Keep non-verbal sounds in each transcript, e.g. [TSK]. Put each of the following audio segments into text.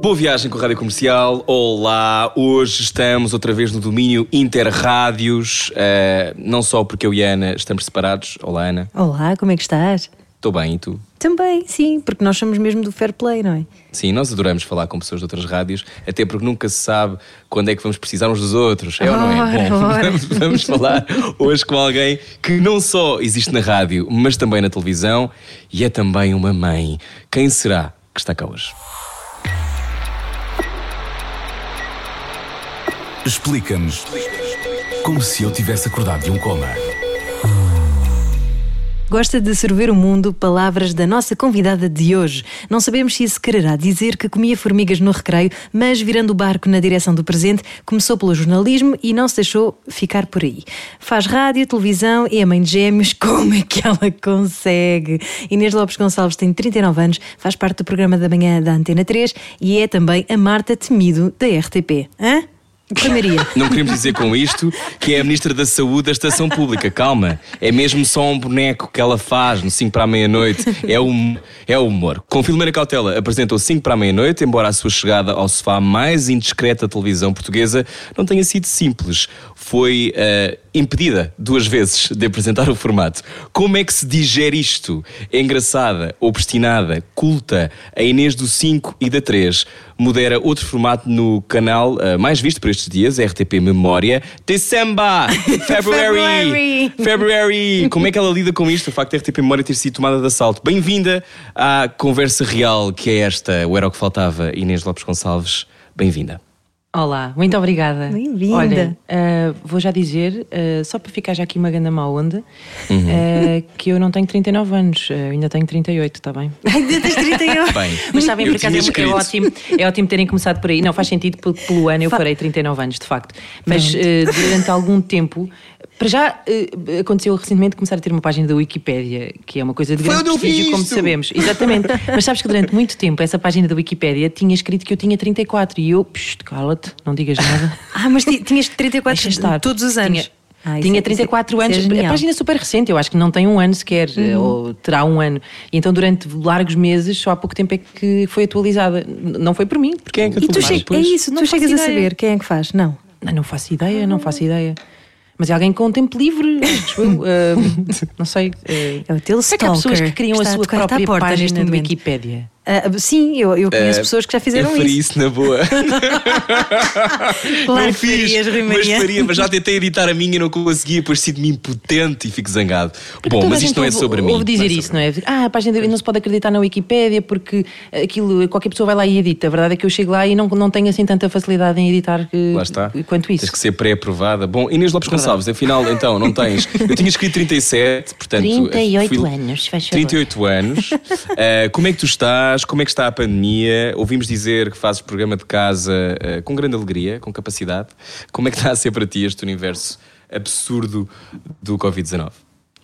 Boa viagem com a Rádio Comercial. Olá, hoje estamos outra vez no domínio Interrádios. Uh, não só porque eu e a Ana estamos separados. Olá, Ana. Olá, como é que estás? Estou bem, e tu? Também, sim, porque nós somos mesmo do Fair Play, não é? Sim, nós adoramos falar com pessoas de outras rádios, até porque nunca se sabe quando é que vamos precisar uns dos outros. É ou não é? Bom, [LAUGHS] vamos, vamos falar hoje com alguém que não só existe na rádio, mas também na televisão e é também uma mãe. Quem será que está cá hoje? Explica-nos como se eu tivesse acordado de um coma. Gosta de sorver o mundo palavras da nossa convidada de hoje. Não sabemos se isso quererá dizer que comia formigas no recreio, mas virando o barco na direção do presente, começou pelo jornalismo e não se deixou ficar por aí. Faz rádio, televisão e é mãe de gêmeos. [LAUGHS] Como é que ela consegue? Inês Lopes Gonçalves tem 39 anos, faz parte do programa da manhã da Antena 3 e é também a Marta Temido da RTP. Hã? Maria. Não queremos dizer com isto que é a Ministra da Saúde da Estação Pública. Calma. É mesmo só um boneco que ela faz no 5 para a meia-noite. É, um, é humor. Com Filomena Cautela apresentou 5 para a meia-noite, embora a sua chegada ao sofá mais indiscreta da televisão portuguesa não tenha sido simples. Foi uh, impedida duas vezes de apresentar o formato. Como é que se digere isto? É engraçada, obstinada, culta, a Inês do 5 e da 3 modera outro formato no canal uh, mais visto por estes dias, RTP Memória. December! [LAUGHS] February! February! Como é que ela lida com isto? O facto de RTP Memória ter sido tomada de assalto. Bem-vinda à conversa real que é esta. O Era o que Faltava, Inês Lopes Gonçalves. Bem-vinda. Olá, muito obrigada. Bem-vinda. Olha, uh, vou já dizer, uh, só para ficar já aqui uma grande má onda, uhum. uh, que eu não tenho 39 anos, ainda tenho 38, está bem? [LAUGHS] Ainda tens 38? [LAUGHS] bem, Mas sabem, por acaso é, é ótimo, é ótimo terem começado por aí. Não, faz sentido, pelo, pelo ano eu farei 39 anos, de facto. Mas durante algum tempo para já, uh, aconteceu recentemente começar a ter uma página da Wikipédia, que é uma coisa de grande prestígio, como sabemos. Exatamente. [LAUGHS] Mas sabes que durante muito tempo essa página da Wikipédia tinha escrito que eu tinha 34 e eu, cala-te, não digas nada. [LAUGHS] ah, mas tinhas 34 estar. todos os anos? Tinha, ah, tinha 34 é, anos, é a página é super recente, eu acho que não tem um ano sequer, uhum. ou terá um ano. E então, durante largos meses, só há pouco tempo é que foi atualizada. Não foi por mim. Porque é que e tu che- É isso, não tu chegas ideia. a saber quem é que faz? Não. Não, não faço ideia, não faço ideia. Mas é alguém com tempo livre, acho eu. Uh, [LAUGHS] não sei. Uh, é o teu é que há pessoas que criam a sua própria página no Wikipédia. Uh, sim, eu, eu conheço uh, pessoas que já fizeram eu faria isso. isso na boa. [LAUGHS] claro não fiz, farias, mas faria, mas já tentei editar a minha e não consegui, depois sinto-me impotente e fico zangado. Porque Bom, mas isto não é sobre mim. Ouve dizer não é isso, não é? Ah, a página não se pode acreditar na Wikipédia porque aquilo, qualquer pessoa vai lá e edita. A verdade é que eu chego lá e não, não tenho assim tanta facilidade em editar que, lá está. quanto isso. Tens que ser pré-aprovada. Bom, Inês Lopes Gonçalves, afinal, então, não tens. Eu tinha escrito 37, portanto. 38 fui... anos, faz 38 anos. uh, como é que tu estás? Como é que está a pandemia? Ouvimos dizer que fazes programa de casa uh, com grande alegria, com capacidade. Como é que está a ser para ti este universo absurdo do Covid-19?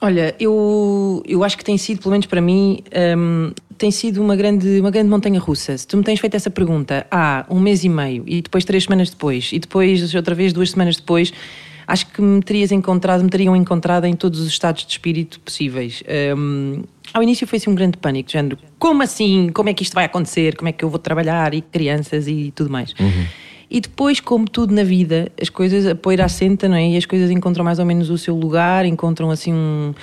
Olha, eu, eu acho que tem sido, pelo menos para mim, um, tem sido uma grande, uma grande montanha russa. Se tu me tens feito essa pergunta há um mês e meio, e depois três semanas depois, e depois outra vez duas semanas depois, acho que me terias encontrado, me teriam encontrado em todos os estados de espírito possíveis. Um, ao início foi assim um grande pânico, género, como assim? Como é que isto vai acontecer? Como é que eu vou trabalhar? E crianças e tudo mais. Uhum. E depois, como tudo na vida, as coisas, a poeira assenta, não é? E as coisas encontram mais ou menos o seu lugar, encontram assim um,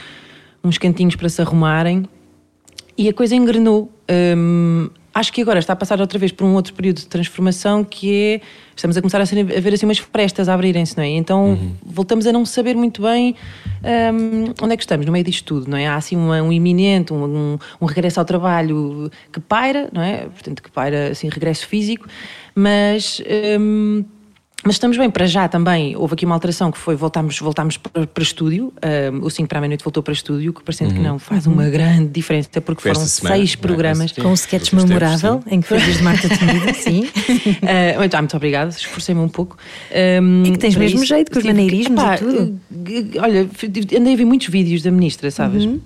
uns cantinhos para se arrumarem. E a coisa engrenou. Um, acho que agora está a passar outra vez por um outro período de transformação que é estamos a começar a, ser, a ver assim umas frestas a abrirem-se, não é? Então uhum. voltamos a não saber muito bem um, onde é que estamos no meio disto tudo, não é? Há assim um, um iminente, um, um, um, regresso ao trabalho que paira, não é? Portanto, que paira assim regresso físico, mas hum, Mas estamos bem, para já também houve aqui uma alteração que foi voltámos, voltámos para, para estúdio, um, o 5 para a meia-noite voltou para estúdio, que parecendo que não faz uma grande diferença, porque Foi foram semana, seis é? programas. Sim. Com um sketch tempos, memorável em que fazias de Marta Temido, [LAUGHS] sim. Ah, muito, ah, muito obrigada, esforcei-me um pouco. Um, É que tens mesmo jeito com os maneirismos e tudo. eh, Olha, andei a ver muitos vídeos da ministra, sabes? Uhum.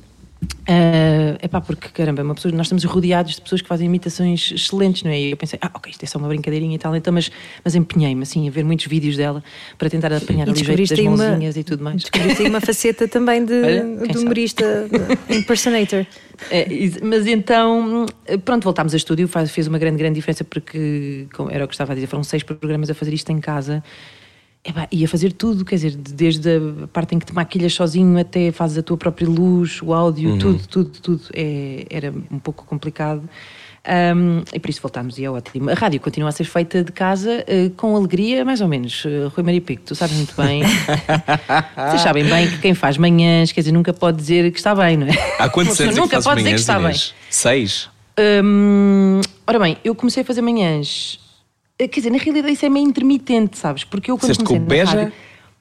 É epá, porque caramba, uma pessoa, nós estamos rodeados de pessoas que fazem imitações excelentes, não é? E eu pensei, ah, ok, isto é só uma brincadeirinha e tal, então, mas, mas empenhei-me assim a ver muitos vídeos dela para tentar apanhar E ali o jeito das aí uma, mãozinhas e tudo mais. descobriste aí uma [LAUGHS] faceta também de, Olha, de humorista, de [LAUGHS] impersonator. É, mas então, pronto, voltámos a estúdio, faz, fez uma grande, grande diferença porque, como era o que estava a dizer, foram seis programas a fazer isto em casa. Epá, e a fazer tudo, quer dizer, de- desde a parte em que te maquilhas sozinho até fazes a tua própria luz, o áudio, tudo, tudo, tudo. É, era um pouco complicado. Ahm, e por isso voltámos e é ótimo. A rádio continua a ser feita de casa eh, com alegria, mais ou menos. Eh, Rui Maria Pico, tu sabes muito bem. [LAUGHS] Vocês sabem bem que quem faz manhãs, quer dizer, nunca pode dizer que está bem, não é? Há quantos anos é que nunca fazes pode dizer que manhãs, está bem. Seis? Hum, ora bem, eu comecei a fazer manhãs. Eh, Quer dizer, na realidade isso é meio intermitente, sabes? Porque eu quando Fizeste comecei com na Beja? rádio,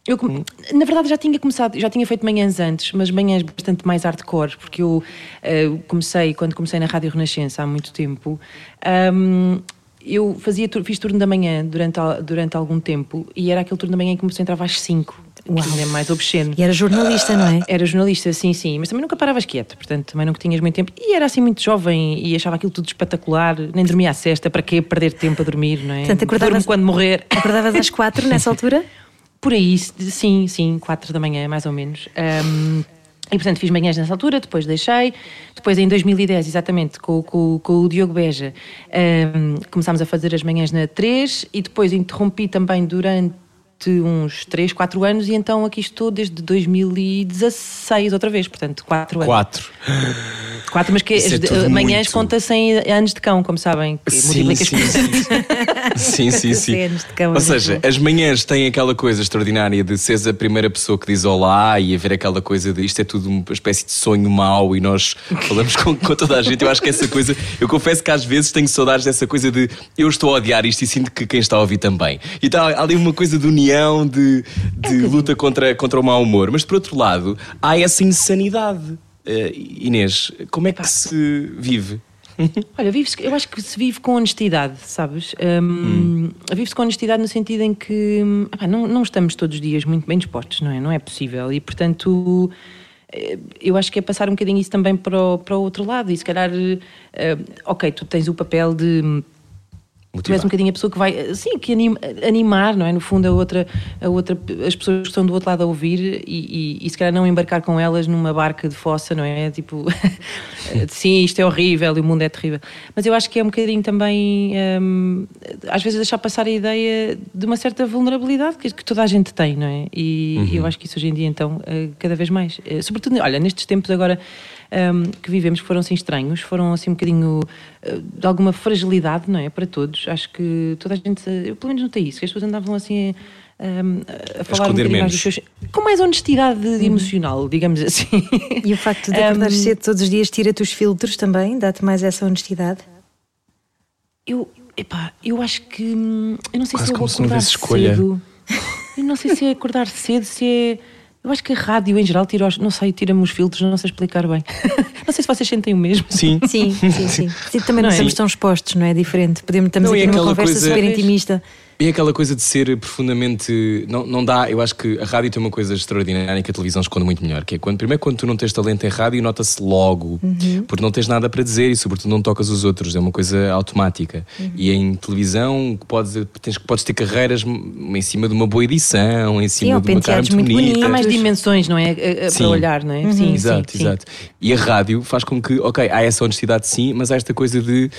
eu, come- na verdade já tinha começado, já tinha feito manhãs antes, mas manhãs bastante mais hardcore, porque eu eh, comecei, quando comecei na Rádio Renascença há muito tempo, hum, eu fazia, fiz turno da manhã durante, durante algum tempo e era aquele turno da manhã em que comecei a entrar às 5, que ainda é mais obsceno. E era jornalista, não é? Era jornalista, sim, sim, mas também nunca paravas quieto, portanto também nunca tinhas muito tempo. E era assim muito jovem e achava aquilo tudo espetacular, nem dormia à cesta, para quê perder tempo a dormir, não é? Portanto, acordavas- Durmo quando morrer. Acordavas às quatro nessa altura? [LAUGHS] Por aí, sim, sim, quatro da manhã, mais ou menos. Ahm, e portanto fiz manhãs nessa altura, depois deixei. Depois em 2010, exatamente, com, com- com o Diogo Beja, ahm, começámos a fazer as manhãs na 3 e depois interrompi também durante uns 3, 4 anos e então aqui estou desde 2016 outra vez, portanto 4 anos. Quatro. 4, mas que Isso é as de- tudo manhãs muito. conta-se em anos de cão, como sabem, Sim, sim, sim. sim, sim, sim. De cão, Ou é seja, as manhãs têm aquela coisa extraordinária de seres a primeira pessoa que diz olá e haver aquela coisa de isto é tudo uma espécie de sonho mau e nós falamos com, com toda a gente. Eu acho que essa coisa, eu confesso que às vezes tenho saudades dessa coisa de eu estou a odiar isto e sinto que quem está a ouvir também. E está ali uma coisa de união, de, de luta contra, contra o mau humor. Mas por outro lado, há essa insanidade. Eh, Inês, como é que se vive? [LAUGHS] Olha, vive eu acho que se vive com honestidade, sabes? Hum, Vive-se com honestidade no sentido em que não, não estamos todos os dias muito bem dispostos, não é? Não é possível. E portanto. eh, Eu acho que é passar um bocadinho isso também para o, para o outro lado e se calhar, eh, ok, tu tens o papel de hum, Tu és um bocadinho a pessoa que vai, sim, que anima- animar, não é? No fundo, a outra, a outra, as pessoas que estão do outro lado a ouvir e, e, e se calhar não embarcar com elas numa barca de fossa, não é? Tipo, [LAUGHS] sim, isto é horrível e o mundo é terrível. Mas eu acho que é um bocadinho também, hum, às vezes, deixar passar a ideia de uma certa vulnerabilidade que, que toda a gente tem, não é? E eu acho que isso hoje em dia, então, eh, cada vez mais. Eh, Sobretudo, olha, nestes tempos agora um, que vivemos que foram assim estranhos, foram assim um bocadinho uh, de alguma fragilidade, não é? Para todos. Acho que toda a gente, eu pelo menos notei isso, que as pessoas andavam assim um, a falar um esconder bocadinho mais menos. dos seus. com mais honestidade emocional, digamos assim. E o facto de acordares Um, cedo todos os dias tira-te os filtros também? Dá-te mais essa honestidade? Eu, epá, eu acho que. hum, Eu não sei Quase se eu vou se acordar escolha. cedo. Eu não sei se é acordar cedo, se é. Eu acho que a rádio em geral tira os, não sei, tira-me os filtros, não sei explicar bem. [LAUGHS] não sei se vocês sentem o mesmo. Sim. Sim, sim, sim. [LAUGHS] Sim, também não, Não é? estamos tão expostos, não é? Diferente. Podemos, estamos Não, aqui numa aquela conversa coisa- super intimista. E aquela coisa de ser profundamente. Não, não dá. Eu acho que a rádio tem uma coisa extraordinária que a televisão esconde muito melhor. Que é quando, primeiro, quando tu não tens talento em rádio, nota-se logo. Porque não tens nada para dizer e, sobretudo, não tocas os outros. É uma coisa automática. E em televisão, podes, tens, podes ter carreiras em cima de uma boa edição, em cima ou de uma cara muito muito bonita. Há mais dimensões, não é? A- a- Sim. Para olhar, não é? Sim, Exato, sim, sim. exato. E a rádio faz com que, ok, há essa honestidade sim, mas há esta coisa de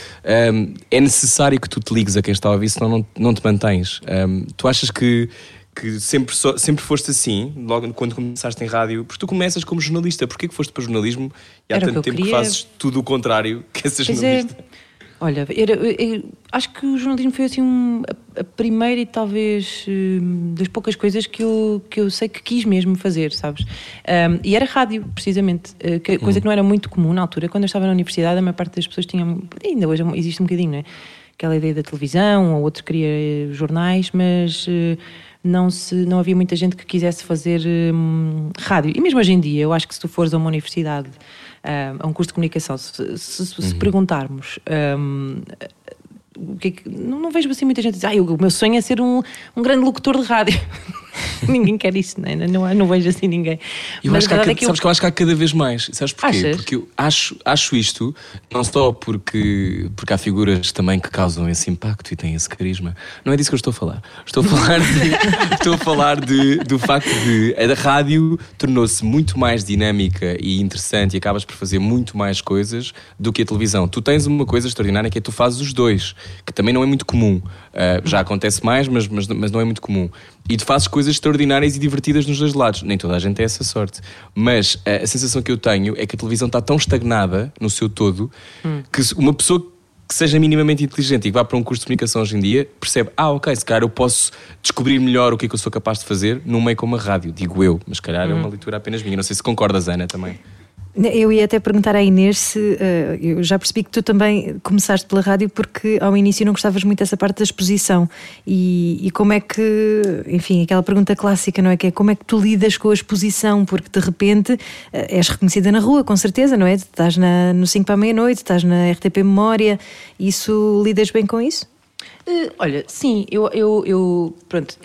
hum, é necessário que tu te ligues a quem está a ouvir, senão não, não te mantens. Hum, tu achas que, que sempre, só- sempre foste assim, logo quando começaste em rádio? Porque tu começas como jornalista, porquê que foste para jornalismo e há Era tanto que tempo que queria. fazes tudo o contrário que é Pois é. jornalista? Olha, era- eu- acho que o jornalismo foi assim um- a, a primeira e talvez hum, das poucas coisas que eu, que eu sei que quis mesmo fazer, sabes? Hum, e era rádio, precisamente, eh, que- coisa que não era muito comum na altura. Quando eu estava na universidade, a maior parte das pessoas tinha, ainda hoje existe um bocadinho, não é? Aquela ideia da televisão, ou outro queria jornais, mas eh, não, se, não havia muita gente que quisesse fazer hum, rádio. E mesmo hoje em dia, eu acho que se tu fores a uma universidade, ah, a um curso de comunicação, se, se- se Uhum. perguntarmos. hum, o que é que- não, não vejo assim muita gente dizer, ah, o meu sonho é ser um, um grande locutor de rádio. [LAUGHS] [LAUGHS] ninguém quer isso, não, é? não, não vejo assim ninguém. Eu Mas acho que há, é que eu- sabes que eu acho que há cada vez mais. Sabes porquê? Achas? Porque eu acho, acho isto, não só porque, porque há figuras também que causam esse impacto e têm esse carisma. Não é disso que eu estou a falar. Estou a falar, de- [LAUGHS] estou a falar de, do facto de a rádio tornou-se muito mais dinâmica e interessante e acabas por fazer muito mais coisas do que a televisão. Tu tens uma coisa extraordinária que é que tu fazes os dois, que também não é muito comum. Uh, já acontece mais, mas, mas, mas não é muito comum. E tu fazes coisas extraordinárias e divertidas nos dois lados. Nem toda a gente tem essa sorte. Mas uh, a sensação que eu tenho é que a televisão está tão estagnada no seu todo que se- uma pessoa que seja minimamente inteligente e que vá para um curso de comunicação hoje em dia percebe, ah, ok, se calhar eu posso descobrir melhor o que é que eu sou capaz de fazer num meio como a rádio, digo eu, mas se calhar é uma leitura apenas minha. Não sei se concordas, Ana, também. Eu ia até perguntar à Inês se. eh, eu já percebi que tu também começaste pela rádio porque ao início não gostavas muito dessa parte da exposição. E, e como é que. Enfim, aquela pergunta clássica, não é? Que é como é que tu lidas com a exposição? Porque de repente eh, és reconhecida na rua, com certeza, não é? Estás na, no 5 para a meia-noite, estás na RTP Memória. Isso lidas bem com isso? Eh, olha, sim, eu, eu, eu pronto.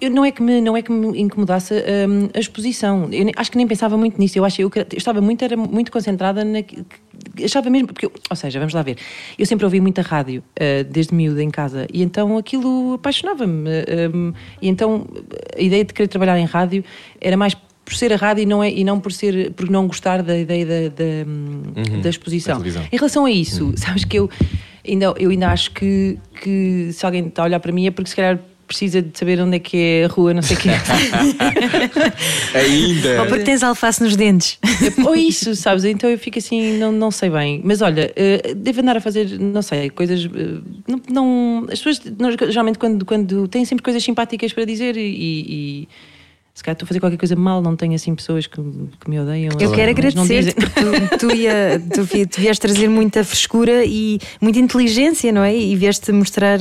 Eh, Eu não é que me, não é que me incomodasse hum, a exposição. Eu acho que nem pensava muito nisso. Eu acho eu, eu estava muito, era muito concentrada na. Achava mesmo. Porque, eu- ou seja, vamos lá ver. Eu sempre ouvi muita rádio, eh, desde miúda em casa, e então aquilo apaixonava-me. eh, hum, e então a ideia de querer trabalhar em rádio era mais por ser a rádio e não, é, e não por, ser, por não gostar da ideia da, da, hum, da exposição. da. Em relação a isso, sabes que eu ainda, eu ainda acho que, que se alguém está a olhar para mim é porque se calhar precisa de saber onde é que é a rua, não sei o quê. [LAUGHS] Ainda! Ou porque tens alface nos dentes? Ou isso, sabes? Então eu fico assim, não, não sei bem. Mas olha, eh, devo andar a fazer, não sei, coisas. eh, Não, não- as pessoas, nós, geralmente, quando, quando têm sempre coisas simpáticas para dizer e. e- se calhar estou a fazer qualquer coisa mal, não tenho assim pessoas que, que me odeiam. Eu quero não dizem. porque tu, tu, ia, tu, tu vieste trazer muita frescura e muita inteligência, não é? E vieste mostrar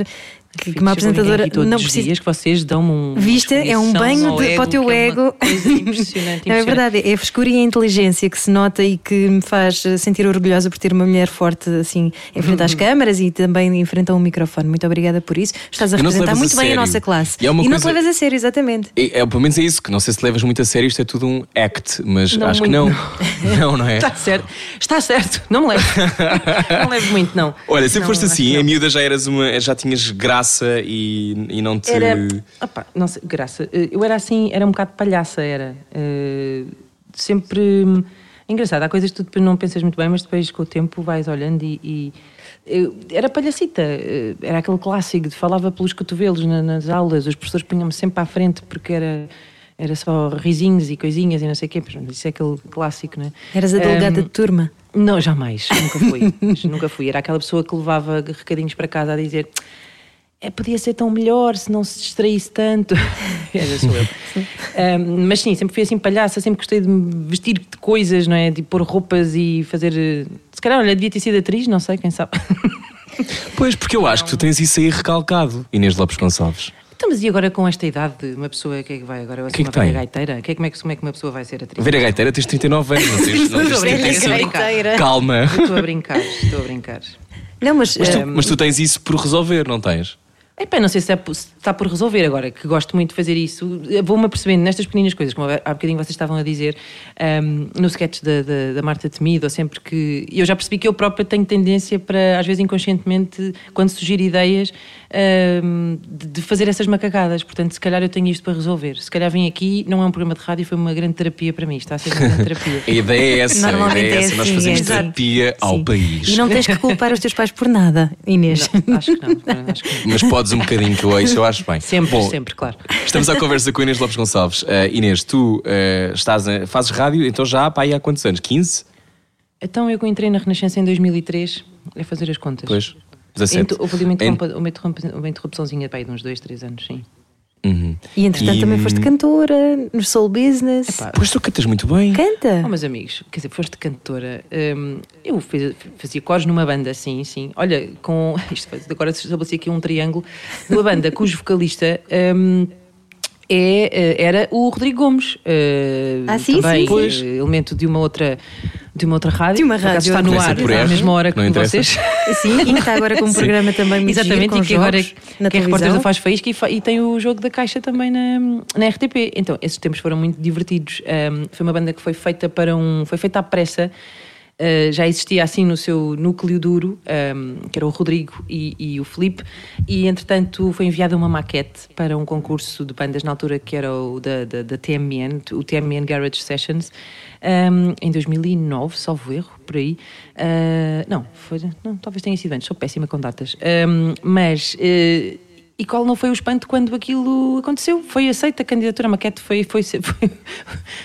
que, que uma apresentadora aqui todos não precisa. dias que vocês dão-me um. uma Viste? É um banho de- para o teu é uma ego. coisa [LAUGHS] impressionante, Não, é impressionante. verdade, é a frescura e a inteligência que se nota e que me faz eh, sentir orgulhosa por ter uma mulher forte assim em frente Uhum. às câmaras e também em frente a um microfone. Muito obrigada por isso. Estás a E não se representar muito a bem a nossa classe. E é uma não te coisa- levas a sério, exatamente. É, é, pelo menos é isso, que não sei se levas muito a sério, isto é tudo um act, mas Não, acho que muito não. Não, [LAUGHS] não é? Está certo, está certo, não me levo. [LAUGHS] não levo muito, não. Olha, sempre Não, foste assim, não. em miúda já eras uma, já tinhas graça e, e não te. Era. opá, não sei, graça. eh, Eu era assim, era um bocado palhaça, era. Eh, sempre. hum, Engraçado, há coisas que tu depois não pensas muito bem, mas depois com o tempo vais olhando e. e- eu- era palhacita, eh, era aquele clássico de falava pelos cotovelos na- nas aulas, os professores punham-me sempre à frente porque era. Era só risinhos e coisinhas e não sei o quê, isso é aquele clássico, não é? Eras a delegada Hum, de turma. Não, jamais, nunca fui. [LAUGHS] nunca fui. Era aquela pessoa que levava recadinhos para casa a dizer é, podia ser tão melhor se não se distraísse tanto. [LAUGHS] Eu. Ahm, mas sim, sempre fui assim palhaça, sempre gostei de me vestir de coisas, não é? De pôr roupas e fazer. eh, Se calhar, olha, devia ter sido atriz, não sei, quem sabe. [LAUGHS] Pois, porque eu acho que tu tens isso aí recalcado, Inês Lopes Gonçalves. Então, mas e agora com esta idade, de uma pessoa que é que vai agora ser Que que uma velha tem? gaiteira? Que é, como, é que, como é que uma pessoa vai ser atriz? Vera Gaiteira, tens 39 anos, não tens, não tens Estou a brincar, 35. estou a brincar. Calma. Estou a brincar, estou a brincar. Não, mas, Mas tu, eh, mas tu tens isso por resolver, não tens? Epá, não sei se, é, se está por resolver agora, que gosto muito de fazer isso. Vou-me apercebendo nestas pequeninas coisas, como há bocadinho vocês estavam a dizer, ahm, no sketch da, da, da Marta Temido, ou sempre que. Eu já percebi que eu própria tenho tendência para, às vezes inconscientemente, quando surgir ideias, de, de fazer essas macacadas. Portanto, se calhar eu tenho isto para resolver. Se calhar vim aqui, não é um programa de rádio, foi uma grande terapia para mim. Está a ser uma grande terapia. [LAUGHS] A ideia é essa. a Normalmente ideia é é essa. Nós assim, fazemos é. terapia ao sim. país. E não tens que culpar os teus pais por nada, Inês. Não, acho que não. [LAUGHS] Acho que não. Mas podes um bocadinho que eu isso eu acho bem. Sempre, Bom, sempre, claro. Estamos à conversa com Inês Lopes Gonçalves. Uh, Inês, tu uh, estás a- fazes rádio, então já pá, aí há quantos anos? 15? Então eu entrei na Renascença em 2003, é fazer as contas. Pois. 17. Então, houve ali uma, interrompa, uma, interrompa, uma interrupçãozinha pá, de uns dois, três anos, sim. E entretanto E, também foste hum, cantora no Soul Business. Epá, Pois tu cantas muito bem. Canta! Oh, meus amigos, quer dizer, foste cantora. hum, eu fiz- fazia cores numa banda, sim, sim. Olha, com. [LAUGHS] Isto, agora se estabeleci aqui um triângulo. Numa banda cujo vocalista. hum, é, eh, era o Rodrigo Gomes, eh, Ah, sim, também sim, sim. eh, elemento de uma outra de uma outra rádio, De uma rádio, está no ar por à mesma hora que vocês. [LAUGHS] Sim, e que está agora com um programa também muito Exatamente, giro, com e que agora na que é repórter da Faz Faísca e, fa- e tem o jogo da Caixa também na, na RTP. Então, esses tempos foram muito divertidos. Um, foi uma banda que foi feita para um. foi feita à pressa. Uh, já existia assim no seu núcleo duro, um, que era o Rodrigo e, e o Felipe, e entretanto foi enviada uma maquete para um concurso de bandas na altura que era o da, da, da TMN, o TMN Garage Sessions, um, em 2009, salvo erro, por aí. Uh, não, foi, não, talvez tenha sido antes, sou péssima com datas. Um, mas. uh, e qual não foi o espanto quando aquilo aconteceu? Foi aceita a candidatura, a maquete foi, foi, [LAUGHS] foi,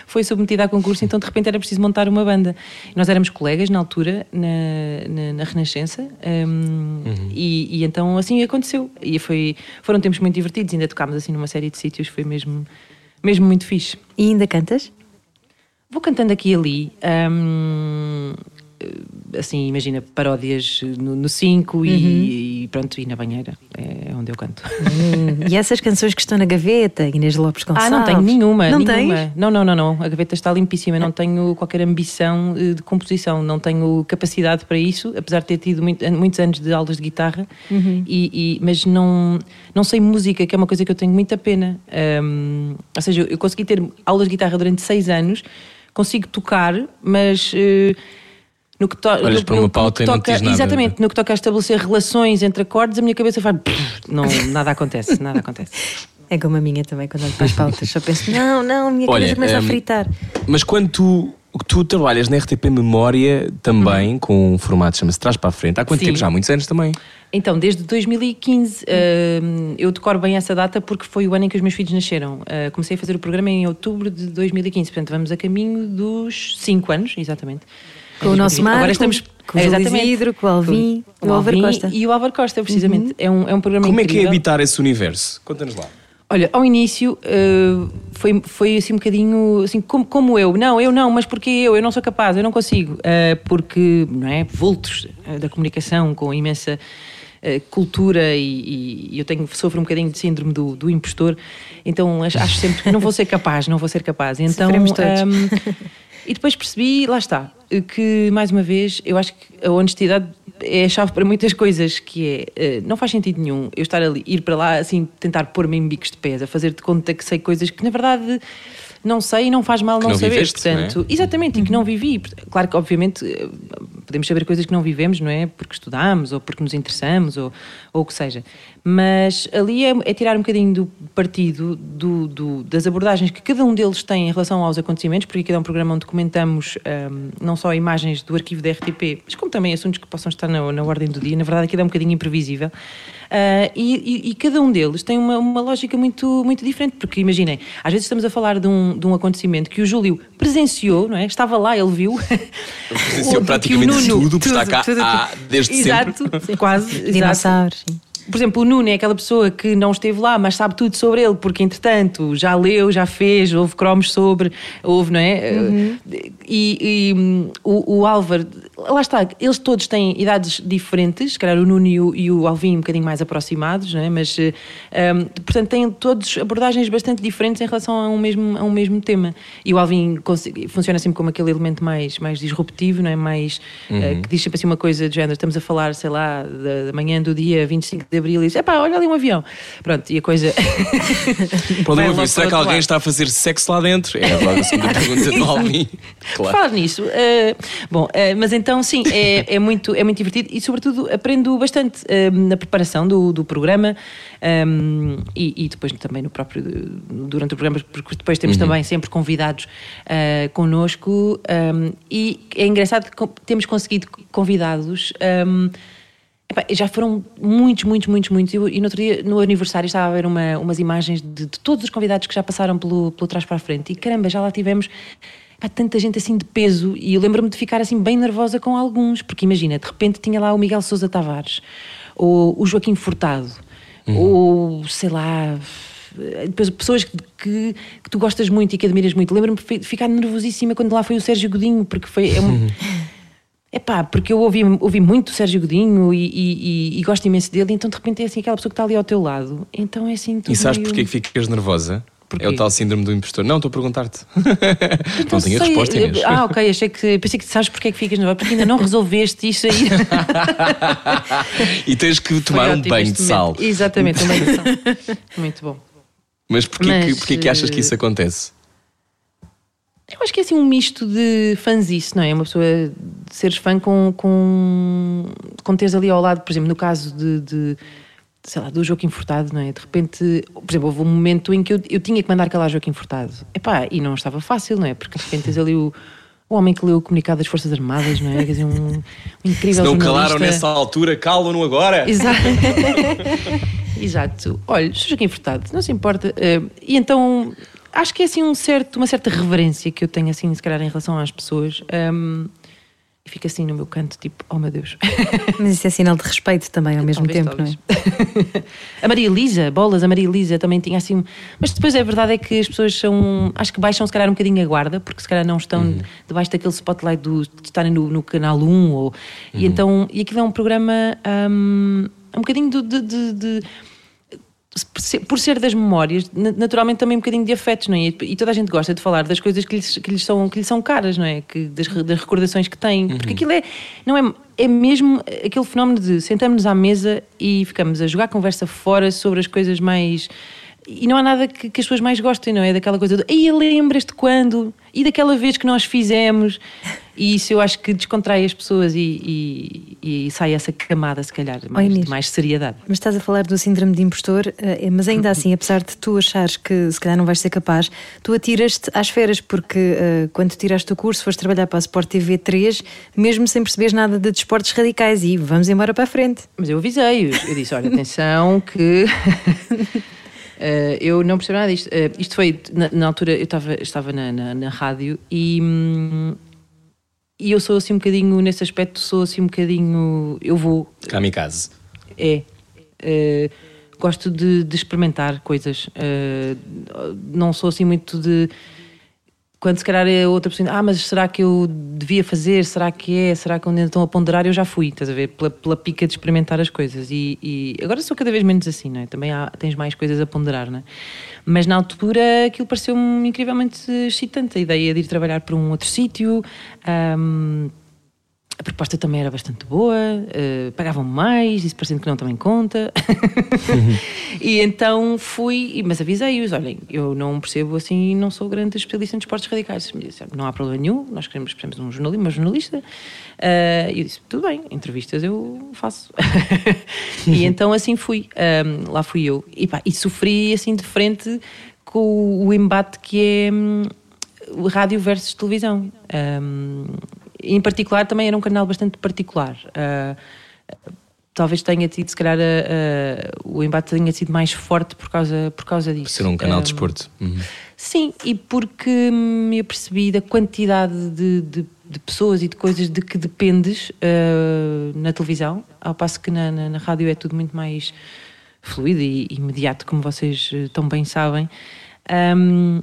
foi submetida a concurso, então de repente era preciso montar uma banda. Nós éramos colegas na altura, na, na, na Renascença, hum, e, e então assim aconteceu. E foi, foram tempos muito divertidos, ainda tocámos assim numa série de sítios, foi mesmo, mesmo muito fixe. E ainda cantas? Vou cantando aqui e ali. hum, assim, imagina, paródias no 5 e, e pronto, e na banheira. É onde eu canto. Hum, e essas canções que estão na gaveta, Inês Lopes Ah, Gonçalves? não tenho nenhuma. Não nenhuma. tens? Não, não, não, não. A gaveta está limpíssima. Não tenho qualquer ambição eh, de composição. Não tenho capacidade para isso, apesar de ter tido muito- muitos anos de aulas de guitarra. Uhum. E, e- mas não, não sei música, que é uma coisa que eu tenho muita pena. Ahm, ou seja, eu- consegui ter aulas de guitarra durante seis anos, consigo tocar, mas. eh, no que to- Olhas no- para no- uma no que pauta e não toca- diz nada. Exatamente, no que toca a estabelecer relações entre acordes, a minha cabeça faz. Não, nada acontece, nada acontece. É como a minha também, quando olho para as pautas. Só penso, não, não, a minha Olha, cabeça começa a hum, fritar. Mas quando tu, tu trabalhas na RTP Memória também, com um formato que chama-se Trás para a Frente, há quanto Sim. tempo? Já há muitos anos também. Então, desde 2015, hum, eu decoro bem essa data porque foi o ano em que os meus filhos nasceram. Uh, comecei a fazer o programa em outubro de 2015, portanto, vamos a caminho dos 5 anos, exatamente. Com o nosso Marco, Agora estamos com o Júlio. Isidro, com o Alvin, Com o Álvaro Costa. E o Álvaro Costa, precisamente. É, um, é um programa Como é que é incrível. habitar esse universo? Conta-nos lá. Olha, ao início uh, foi, foi assim um bocadinho assim, como, como eu. Não, eu não, mas porque eu? Eu não sou capaz, eu não consigo. Uh, porque, não é? Vultos uh, da comunicação com imensa cultura e, e- eu tenho, sofro um bocadinho de síndrome do, do impostor, então acho, acho sempre que não vou ser capaz, não vou ser capaz. Então, um, [LAUGHS] e depois percebi, lá está, que mais uma vez eu acho que a honestidade é a chave para muitas coisas, que é, eh, não faz sentido nenhum eu estar ali, ir para lá, assim, tentar pôr-me em bicos de pés, a fazer de conta que sei coisas que na verdade não sei e não faz mal não, não saber. viveste, Portanto, não é? exatamente, e que não vivi. Claro que, obviamente, eh, podemos saber coisas que não vivemos, não é? Porque estudamos, ou porque nos interessamos, ou, ou o que seja. Mas ali é, é tirar um bocadinho do partido do, do- das abordagens que cada um deles tem em relação aos acontecimentos, porque aqui é um programa onde comentamos ahm, não só imagens do arquivo da RTP, mas como também assuntos que possam estar na, na ordem do dia. Na verdade, aquilo é um bocadinho imprevisível. Ah, e, e- e cada um deles tem uma, uma lógica muito, muito diferente, porque imaginem, às vezes estamos a falar de um, de um acontecimento que o Júlio presenciou, não é? Estava lá, ele viu. Presenciou Ou [LAUGHS] que o praticamente Nuno- tudo, porque está cá há- desde sempre. Exato, quase. exato. Dinossauros, sim. Por exemplo, o Nuno é aquela pessoa que não esteve lá, mas sabe tudo sobre ele, porque entretanto já leu, já fez, houve cromos sobre, houve, não é? E, e, hum, o, o Álvaro, lá está, eles todos têm idades diferentes, se calhar o Nuno e o, e o Alvin um bocadinho mais aproximados, não é? Mas, eh, hum, portanto, têm todos abordagens bastante diferentes em relação a um mesmo, a um mesmo tema. E o Alvin funciona sempre como aquele elemento mais, mais disruptivo, não é? Mais, eh, que diz sempre assim uma coisa do género, estamos a falar, sei lá, da, da manhã do dia 25 de Abril e diz, epá, olha ali um avião. Pronto, e a coisa... [LAUGHS] Podem ouvir, será que alguém lado. está a fazer sexo lá dentro? É logo a segunda [LAUGHS] pergunta do Alvin. Claro. Falar nisso, eh, bom, eh, mas então sim, é, é muito, é muito divertido e sobretudo aprendo bastante eh, na preparação do, do programa ehm, e, e depois também no próprio, durante o programa, porque depois temos também sempre convidados eh, connosco ehm, e é engraçado que temos conseguido convidados. ehm, Epá, já foram muitos, muitos, muitos, muitos. E no outro dia, no aniversário, estava a ver uma- umas imagens de, de todos os convidados que já passaram pelo, pelo trás para a frente. E caramba, já lá tivemos epá, tanta gente assim de peso. E eu lembro-me de ficar assim bem nervosa com alguns. Porque imagina, de repente tinha lá o Miguel Sousa Tavares, ou o Joaquim Furtado, ou sei lá. depois pessoas que, que, que tu gostas muito e que admiras muito. Lembro-me de ficar nervosíssima quando lá foi o Sérgio Godinho, porque foi. É um, [LAUGHS] Epá, porque eu ouvi, ouvi muito o Sérgio Godinho e, e, e, gosto imenso dele, então de repente é assim aquela pessoa que está ali ao teu lado. Então é assim. E sabes meio... porquê que ficas nervosa? Porquê? É o tal síndrome do impostor. Não, estou a perguntar-te. [LAUGHS] Então, não tenho a resposta, Inês. Ah, ok, achei que pensei que sabes porque é que ficas nervosa, porque ainda não resolveste isso aí. [LAUGHS] e tens que tomar um banho de sal. Exatamente, um banho de sal. Muito bom. Mas porquê, Mas, que, porquê que achas que isso acontece? Eu acho que é assim um misto de isso não é? Uma pessoa de seres fã com, com, com teres ali ao lado, por exemplo, no caso de, de sei lá, do Joaquim Furtado, não é? De repente, por exemplo, houve um momento em que eu, eu tinha que mandar calar Joaquim Furtado. Epá, e não estava fácil, não é? Porque de repente tens ali o, o homem que leu o comunicado das Forças Armadas, não é? Quer dizer, um, um [LAUGHS] incrível Se não jornalista. calaram nessa altura, calam-no agora. Exato. [LAUGHS] Exato. Olha, Joaquim Furtado, não se importa. Uh, e então acho que é assim um certo, uma certa reverência que eu tenho, assim, se calhar, em relação às pessoas. Um, e fico assim no meu canto, tipo, oh meu Deus. [LAUGHS] Mas isso é sinal de respeito também ao mesmo talvez, tempo, talvez. não é? [LAUGHS] a Maria Elisa, bolas, a Maria Elisa também tinha assim. Mas depois a verdade é que as pessoas são. Acho que baixam se calhar um bocadinho a guarda, porque se calhar não estão uhum. debaixo daquele spotlight do, de estarem no, no canal 1. Ou, uhum. E então. E aquilo é um programa. Um, um bocadinho de, de, de por ser das memórias, naturalmente também um bocadinho de afetos, não é? E toda a gente gosta de falar das coisas que lhes, que lhes, são, que lhes são caras, não é? Que, das, das recordações que têm. Uhum. Porque aquilo é, não é, é mesmo aquele fenómeno de sentamos-nos à mesa e ficamos a jogar conversa fora sobre as coisas mais. E não há nada que, que as pessoas mais gostem, não é? Daquela coisa de. Ei, lembras-te quando? E daquela vez que nós fizemos. E isso eu acho que descontrai as pessoas e, e, e sai essa camada, se calhar, mais, de mais seriedade. Mas estás a falar do síndrome de impostor, eh, mas ainda [LAUGHS] assim, apesar de tu achares que se calhar não vais ser capaz, tu atiras-te às feras, porque uh, quando tiraste o curso, foste trabalhar para a Sport TV 3, mesmo sem perceberes nada de desportos radicais, e vamos embora para a frente. Mas eu avisei-os, eu disse: olha, atenção, que. Uh, eu não percebo nada disto. Uh, isto foi, na, na, altura, eu tava, estava na, na, na rádio e. Hum, e eu sou assim um bocadinho, nesse aspecto, sou assim um bocadinho. Eu vou. Kamikaze. É. Uh, gosto de, de, experimentar coisas. Uh, não sou assim muito de. Quando se calhar é outra pessoa, ah, mas será que eu devia fazer? Será que é? Será que onde estão a ponderar? Eu já fui, estás a ver? Pela, pela pica de experimentar as coisas. E, e, agora sou cada vez menos assim, não é? Também há, tens mais coisas a ponderar, não é? Mas na altura aquilo pareceu-me incrivelmente excitante, a ideia de ir trabalhar para um outro sítio. Um, a proposta também era bastante boa, uh, pagavam mais, isso parecendo que não também conta. [LAUGHS] e então fui, mas avisei-os: olhem, eu não percebo assim, não sou grande especialista em desportos radicais. Me disseram, não há problema nenhum, nós queremos, precisamos um jornalista, uma jornalista. Uh, e eu disse: tudo bem, entrevistas eu faço. [LAUGHS] e então assim fui, um, lá fui eu. E, pá, e sofri assim de frente com o embate que é um, rádio versus televisão. Um, em particular, também era um canal bastante particular. Uh, talvez tenha tido, se calhar, uh, o embate tenha sido mais forte por causa, por causa disso. Por ser um canal de desporto. Uhum. Sim, e porque me apercebi da quantidade de, de, de, pessoas e de coisas de que dependes uh, na televisão, ao passo que na, na, na, rádio é tudo muito mais fluido e imediato, como vocês tão bem sabem. Um,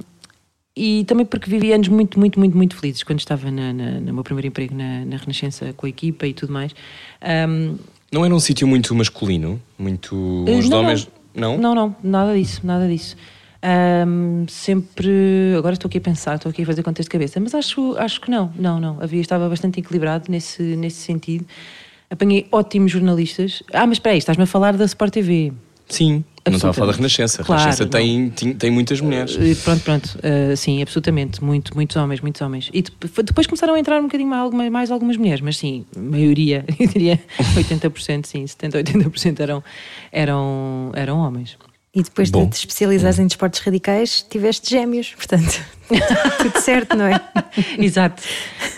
e também porque vivi anos muito, muito, muito, muito felizes quando estava na, na, no meu primeiro emprego na, na Renascença com a equipa e tudo mais. Um, não era um sítio muito masculino? Muito. Os não, homens. Não. não? Não, nada disso, nada disso. Um, sempre. Agora estou aqui a pensar, estou aqui a fazer contexto de cabeça, mas acho, acho que não, não, não. Havia, estava bastante equilibrado nesse, nesse sentido. Apanhei ótimos jornalistas. Ah, mas espera aí, estás-me a falar da Sport TV. Sim, não estava a falar da Renascença. A claro, Renascença tem, tem, tem, muitas mulheres. Uh, pronto, pronto. Uh, sim, absolutamente. Muito, muitos homens, muitos homens. E depois começaram a entrar um bocadinho mais, algumas, mais algumas mulheres, mas sim, maioria, [LAUGHS] eu diria 80%, sim, 70%, 80% eram, eram, eram homens. E depois Bom. de te especializares em desportos radicais, tiveste gêmeos, portanto, [LAUGHS] tudo certo, não é? [LAUGHS] Exato.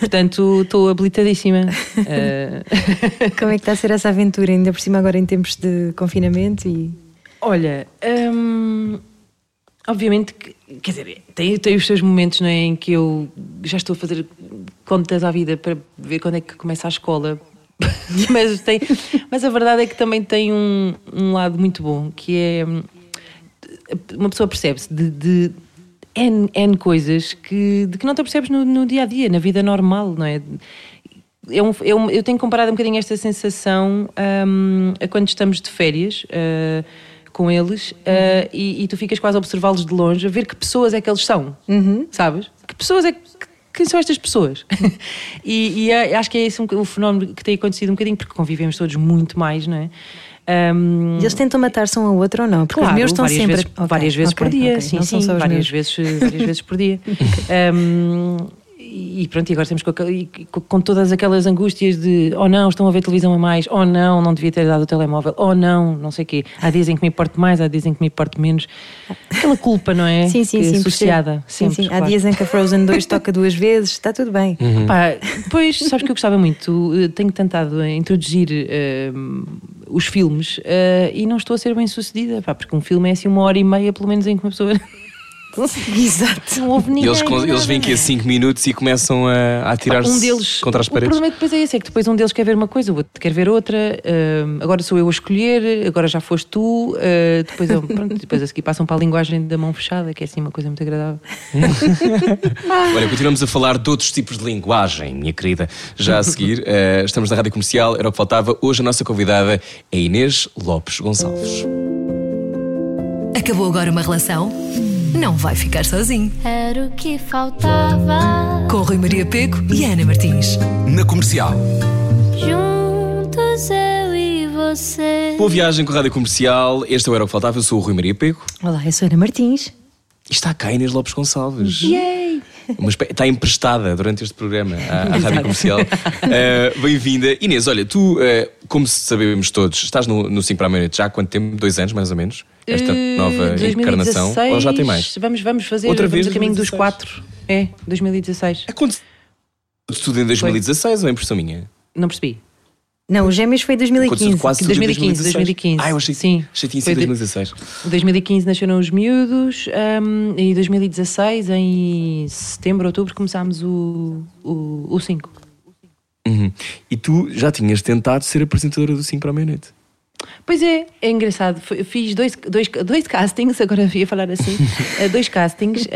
Portanto, estou habilitadíssima. Uh... Como é que está a ser essa aventura, ainda por cima agora em tempos de confinamento e Olha, hum, obviamente que, quer dizer, tem, tem os seus momentos não é, em que eu já estou a fazer contas à vida para ver quando é que começa a escola. [LAUGHS] mas, tem, mas a verdade é que também tem um, um lado muito bom, que é uma pessoa percebe-se de, de N, N coisas que, de que não te percebes no, no dia a dia, na vida normal, não é? É é eu tenho comparado um bocadinho esta sensação um, a quando estamos de férias uh, com eles uh, e, e, tu ficas quase a observá-los de longe, a ver que pessoas é que eles são, Uhum. sabes? Que pessoas é que. Quem são estas pessoas? [LAUGHS] e, e é- acho que é esse um, o fenómeno que tem acontecido um bocadinho, porque convivemos todos muito mais, não é? Um, eles tentam matar-se um ao outro ou não? Porque Claro, os meus estão várias sempre. vezes, Ok, várias vezes ok, por dia, ok. sim, sim, várias vezes, várias vezes por dia. [LAUGHS] Um, e pronto, e agora temos com, e com- com todas aquelas angústias de oh não, estão a ver televisão a mais, oh não, não devia ter dado o telemóvel, oh não, não sei o quê. Há dias em que me importo mais, há dias em que me importo menos. Aquela culpa, não é? [LAUGHS] Sim, sim, Que sim. associada. Sim, sempre, sim. Há claro. dias em que a Frozen 2 [LAUGHS] toca duas vezes, está tudo bem. Pá, depois, sabes que eu gostava muito, eh, tenho tentado a introduzir eh, os filmes eh, e não estou a ser bem sucedida, pá, porque um filme é assim uma hora e meia, pelo menos, em que uma pessoa. [LAUGHS] Exato. Não houve ninguém. eles, eles vêm aqui a 5 minutos e começam a, a atirar-se um deles, contra as O paredes. problema é que depois é esse, é que depois um deles quer ver uma coisa, o outro quer ver outra, hum, agora sou eu a escolher, agora já foste tu, uh, depois, eu- [LAUGHS] pronto, depois a seguir passam para a linguagem da mão fechada, que é assim uma coisa muito agradável. [LAUGHS] Olha, continuamos a falar de outros tipos de linguagem, minha querida. Já a seguir, eh, estamos na Rádio Comercial, era o que faltava. Hoje a nossa convidada é Inês Lopes Gonçalves. Acabou agora uma relação? Não vai ficar sozinho. Era o que faltava. Com Rui Maria Peco e Ana Martins. Na comercial. Juntos eu e você. Boa viagem com a Rádio Comercial. Este é o Era o que faltava. Eu sou o Rui Maria Peco. Olá, eu sou a Ana Martins. E está cá a Inês Lopes Gonçalves. Espé- está emprestada durante este programa à, à Rádio Comercial. [LAUGHS] Eh, Bem-vinda. Inês, olha, tu, eh, como sabemos todos, estás no, no 5 para a meia-noite já há quanto tempo? Dois anos, mais ou menos? Esta Uh, nova 2016, encarnação? Ou já tem mais? Vamos, vamos fazer Outra vamos vez, a caminho dos 2016. quatro. É, 2016. Aconteceu tudo em 2016 ou é impressão minha? Não percebi. Não, o Gêmeos foi em Aconteceu 2015. quase tudo em 2015, 2015. Ah, eu achei, Sim. achei que tinha sido de- 2016. Em 2015 nasceram os miúdos um, e em 2016, em setembro, outubro, começámos o 5. O, o cinco. Uhum. E tu já tinhas tentado ser apresentadora do 5 para a meia-noite. Pois é, é engraçado. Fiz dois, dois, dois castings, [LAUGHS] agora ia falar assim, eh, dois castings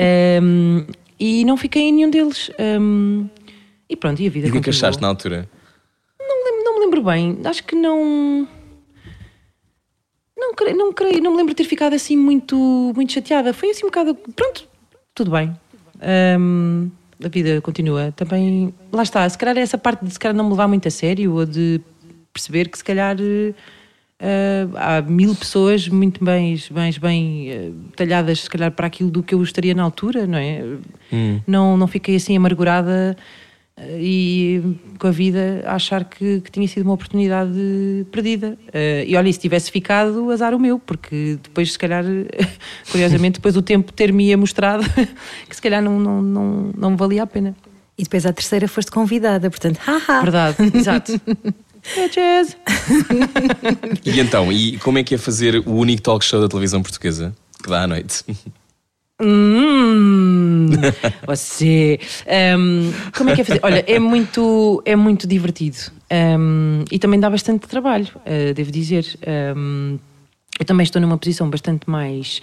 um, e não fiquei em nenhum deles. um, e pronto, e a vida E o que é achaste na altura? Me lembro bem, acho que não. Não creio, não creio, não me lembro de ter ficado assim muito, muito chateada. Foi assim um bocado. Pronto, tudo bem. Hum, a vida continua. Também. Lá está, se calhar é essa parte de se calhar não me levar muito a sério ou de perceber que se calhar. eh, há mil pessoas muito bem, bem, bem eh, talhadas, se calhar, para aquilo do que eu estaria na altura, não é? Não, não fiquei assim amargurada e com a vida a achar que, que tinha sido uma oportunidade perdida. Eh, e olha, e se tivesse ficado, azar o meu, porque depois, se calhar, [LAUGHS] curiosamente, depois o tempo ter-me ia mostrado [LAUGHS] que se calhar não, não, não, não me valia a pena. E depois à terceira foste convidada, portanto, haha. Verdade, [LAUGHS] exato. Bitches! E então, e como é que é fazer o único talk show da televisão portuguesa que dá à noite? Hum, [LAUGHS] você. Hum, como é que é fazer? Olha, é muito, é muito divertido Hum, e também dá bastante trabalho, eh, devo dizer. Hum, eu também estou numa posição bastante mais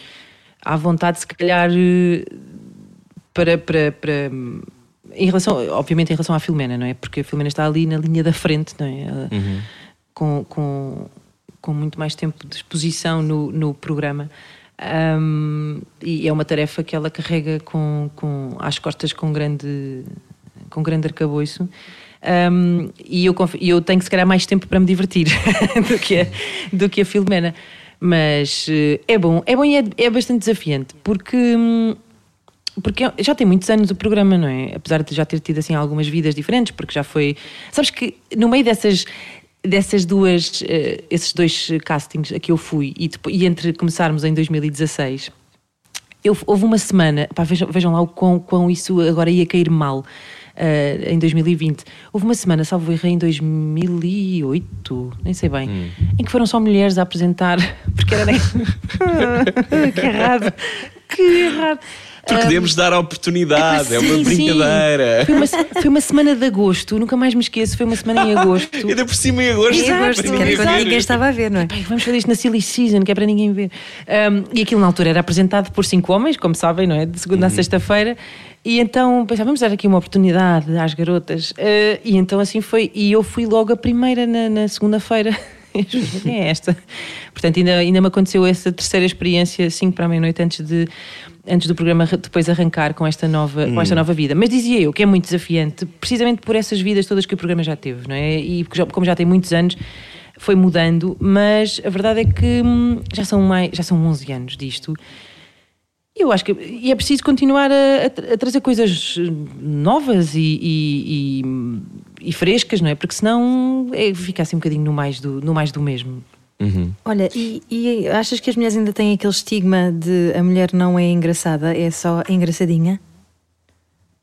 à vontade, se calhar, eh, para. para, para em relação, obviamente, em relação à Filomena, não é? Porque a Filomena está ali na linha da frente, não é? Ela- com, com, com muito mais tempo de exposição no, no programa. Um, e é uma tarefa que ela carrega com, com, às costas com grande, com grande arcabouço. Um, e eu, eu tenho, se calhar, mais tempo para me divertir [LAUGHS] do, que a, do que a Filomena. Mas eh, é bom, é bom e é, é bastante desafiante, porque. hum, porque já tem muitos anos o programa, não é? Apesar de já ter tido assim algumas vidas diferentes, porque já foi. Sabes que no meio dessas dessas duas, eh, esses dois castings a que eu fui e, depois, e entre começarmos em 2016, eu, houve uma semana, pá, vejam, vejam lá o quão, quão isso agora ia cair mal eh, em 2020. Houve uma semana, salvo erro, em 2008, nem sei bem, em que foram só mulheres a apresentar, [LAUGHS] porque era. [LAUGHS] [LAUGHS] que errado, que errado. Porque podemos dar a oportunidade, é uma Sim, sim. brincadeira. Foi uma, foi uma semana de agosto, nunca mais me esqueço, foi uma semana em agosto. [LAUGHS] Ainda por cima em agosto. Em Exato, agosto, para que era ninguém ver. ninguém estava a ver, não é? Pai, vamos fazer isto na Silly Season, que é para ninguém ver. Um, e aquilo na altura era apresentado por cinco homens, como sabem, não é? De segunda a sexta-feira. E então pensava, vamos dar aqui uma oportunidade às garotas. Uh, e então assim foi. E eu fui logo a primeira na, na segunda-feira. [LAUGHS] Quem [LAUGHS] é esta? Portanto, ainda, ainda me aconteceu essa terceira experiência, 5 para a meia-noite, antes, de, antes do programa depois arrancar com esta, nova, com esta nova vida. Mas dizia eu que é muito desafiante, precisamente por essas vidas todas que o programa já teve, não é? E como já tem muitos anos, foi mudando, mas a verdade é que hum, já são, mais, já são 11 anos disto. E Eu acho que e é preciso continuar a, a tra- a trazer coisas novas e, e- e- e frescas, não é? Porque senão é, fica assim um bocadinho no mais do, no mais do mesmo. Olha, e, e achas que as mulheres ainda têm aquele estigma de a mulher não é engraçada, é só engraçadinha?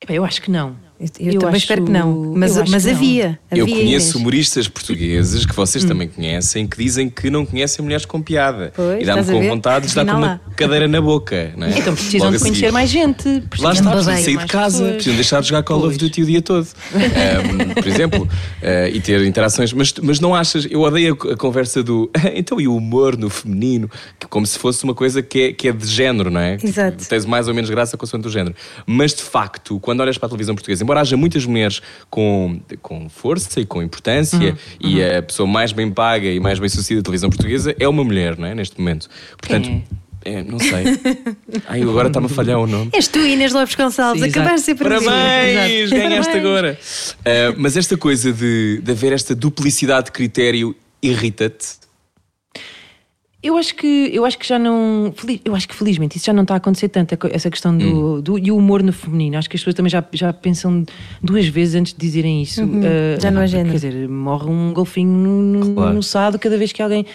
Eu acho que não. Eu, também acho- espero que não. Mas, eu mas que não. havia. Eu havia conheço Inês. humoristas portugueses que Hum. vocês também conhecem que dizem que não conhecem mulheres com piada. Pois, e dá-me com vontade de dar com uma cadeira na boca. Não é? Então precisam Logo de conhecer mais gente. Lá está, de precisam sair de casa, pessoas. precisam deixar de jogar Call of. Duty o dia todo. [LAUGHS] Um, por exemplo, uh, e ter interações. Mas, mas não achas, eu odeio a, a conversa do [LAUGHS] então e o humor no feminino, que como se fosse uma coisa que é, que é de género, não é? Exato. Tens mais ou menos graça com o do género. Mas de facto, quando olhas para a televisão portuguesa, embora haja muitas mulheres com, com força e com importância, e a pessoa mais bem paga e mais bem sucedida da televisão portuguesa é uma mulher, não é? Neste momento. Portanto. Quem é, não sei. Ai, agora está-me a falhar o nome. És tu, Inês Lopes Gonçalves, Sim, acabaste de ser. Parabéns! Exato. Ganhaste Parabéns. agora. Ah, mas esta coisa de, de haver esta duplicidade de critério irrita-te? Eu acho que eu acho que já não. feliz- Eu acho que felizmente isso já não está a acontecer tanto, essa questão do, Hum. do- e o humor no feminino. Acho que as pessoas também já, já pensam duas vezes antes de dizerem isso. Uh, já não é género. Quer dizer, morre um golfinho no, Claro. no sado cada vez que alguém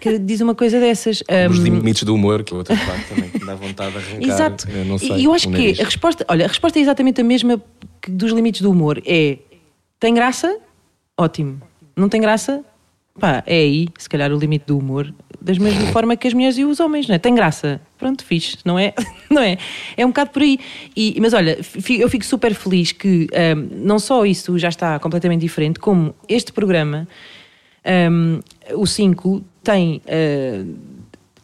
que diz uma coisa dessas. [LAUGHS] Os Um, limites do humor, que é outra parte também que me dá vontade de arrancar. Exato. Eu não sei. e eu acho o que nariz. a resposta, olha, a resposta é exatamente a mesma que dos limites do humor. É tem graça? Ótimo. Não tem graça? Pá, é aí, se calhar, o limite do humor, da mesma forma que as mulheres e os homens, não é? Tem graça? Pronto, fixe, não é? [LAUGHS] Não é? É um bocado por aí. E, mas olha, eu fico super feliz que ahm, não só isso já está completamente diferente, como este programa, ahm, o 5, tem ah,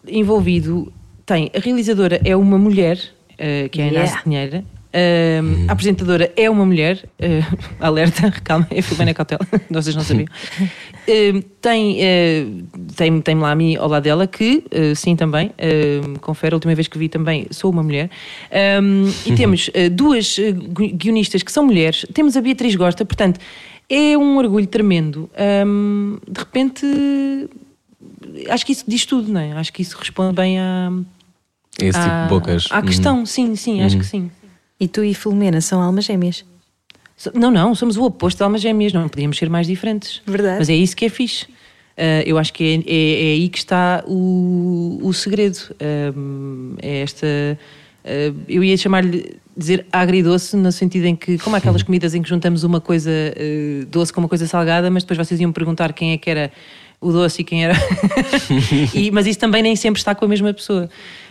envolvido, tem a realizadora é uma mulher, ah, que é a Yeah. Inácio Pinheira, ah, a apresentadora é uma mulher, ah, [LAUGHS] alerta, [LAUGHS] calma, eu fui bem na cautela, vocês não sabiam. Ah, tem, ah, tem, tem lá a mim ao lado dela, que ah, sim também, ah, confere, a última vez que vi também sou uma mulher. Ah, e [LAUGHS] temos ah, duas gui- guionistas que são mulheres, temos a Beatriz Gosta, portanto, é um orgulho tremendo. De repente acho que isso diz tudo, não é? Acho que isso responde bem à, Esse tipo de bocas. à questão, sim, sim, acho que Uhum. sim. E tu e Filomena são almas gêmeas. Não, não, somos o oposto de almas gêmeas, não podíamos ser mais diferentes. Verdade. Mas é isso que é fixe. Ah, eu acho que é, é- é aí que está o, o segredo. Ahm, é esta. ah, eu ia chamar-lhe dizer agridoce, no sentido em que, como aquelas comidas em que juntamos uma coisa ah, doce com uma coisa salgada, mas depois vocês iam perguntar quem é que era o doce e quem era. [LAUGHS] E- mas isso também nem sempre está com a mesma pessoa.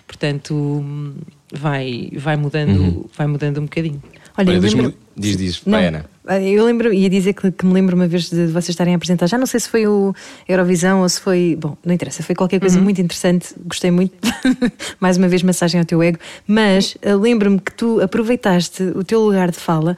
Portanto, vai, vai, mudando, vai mudando um bocadinho. Olha, Olha, lembro... Diz, diz. Não, Vai, Ana. Eu lembro, ia dizer que, que me lembro uma vez de vocês estarem a apresentar, já não sei se foi o Eurovisão ou se foi. Bom, não interessa, foi qualquer coisa muito interessante, gostei muito. [LAUGHS] Mais uma vez, massagem ao teu ego. Mas eh, lembro-me que tu aproveitaste o teu lugar de fala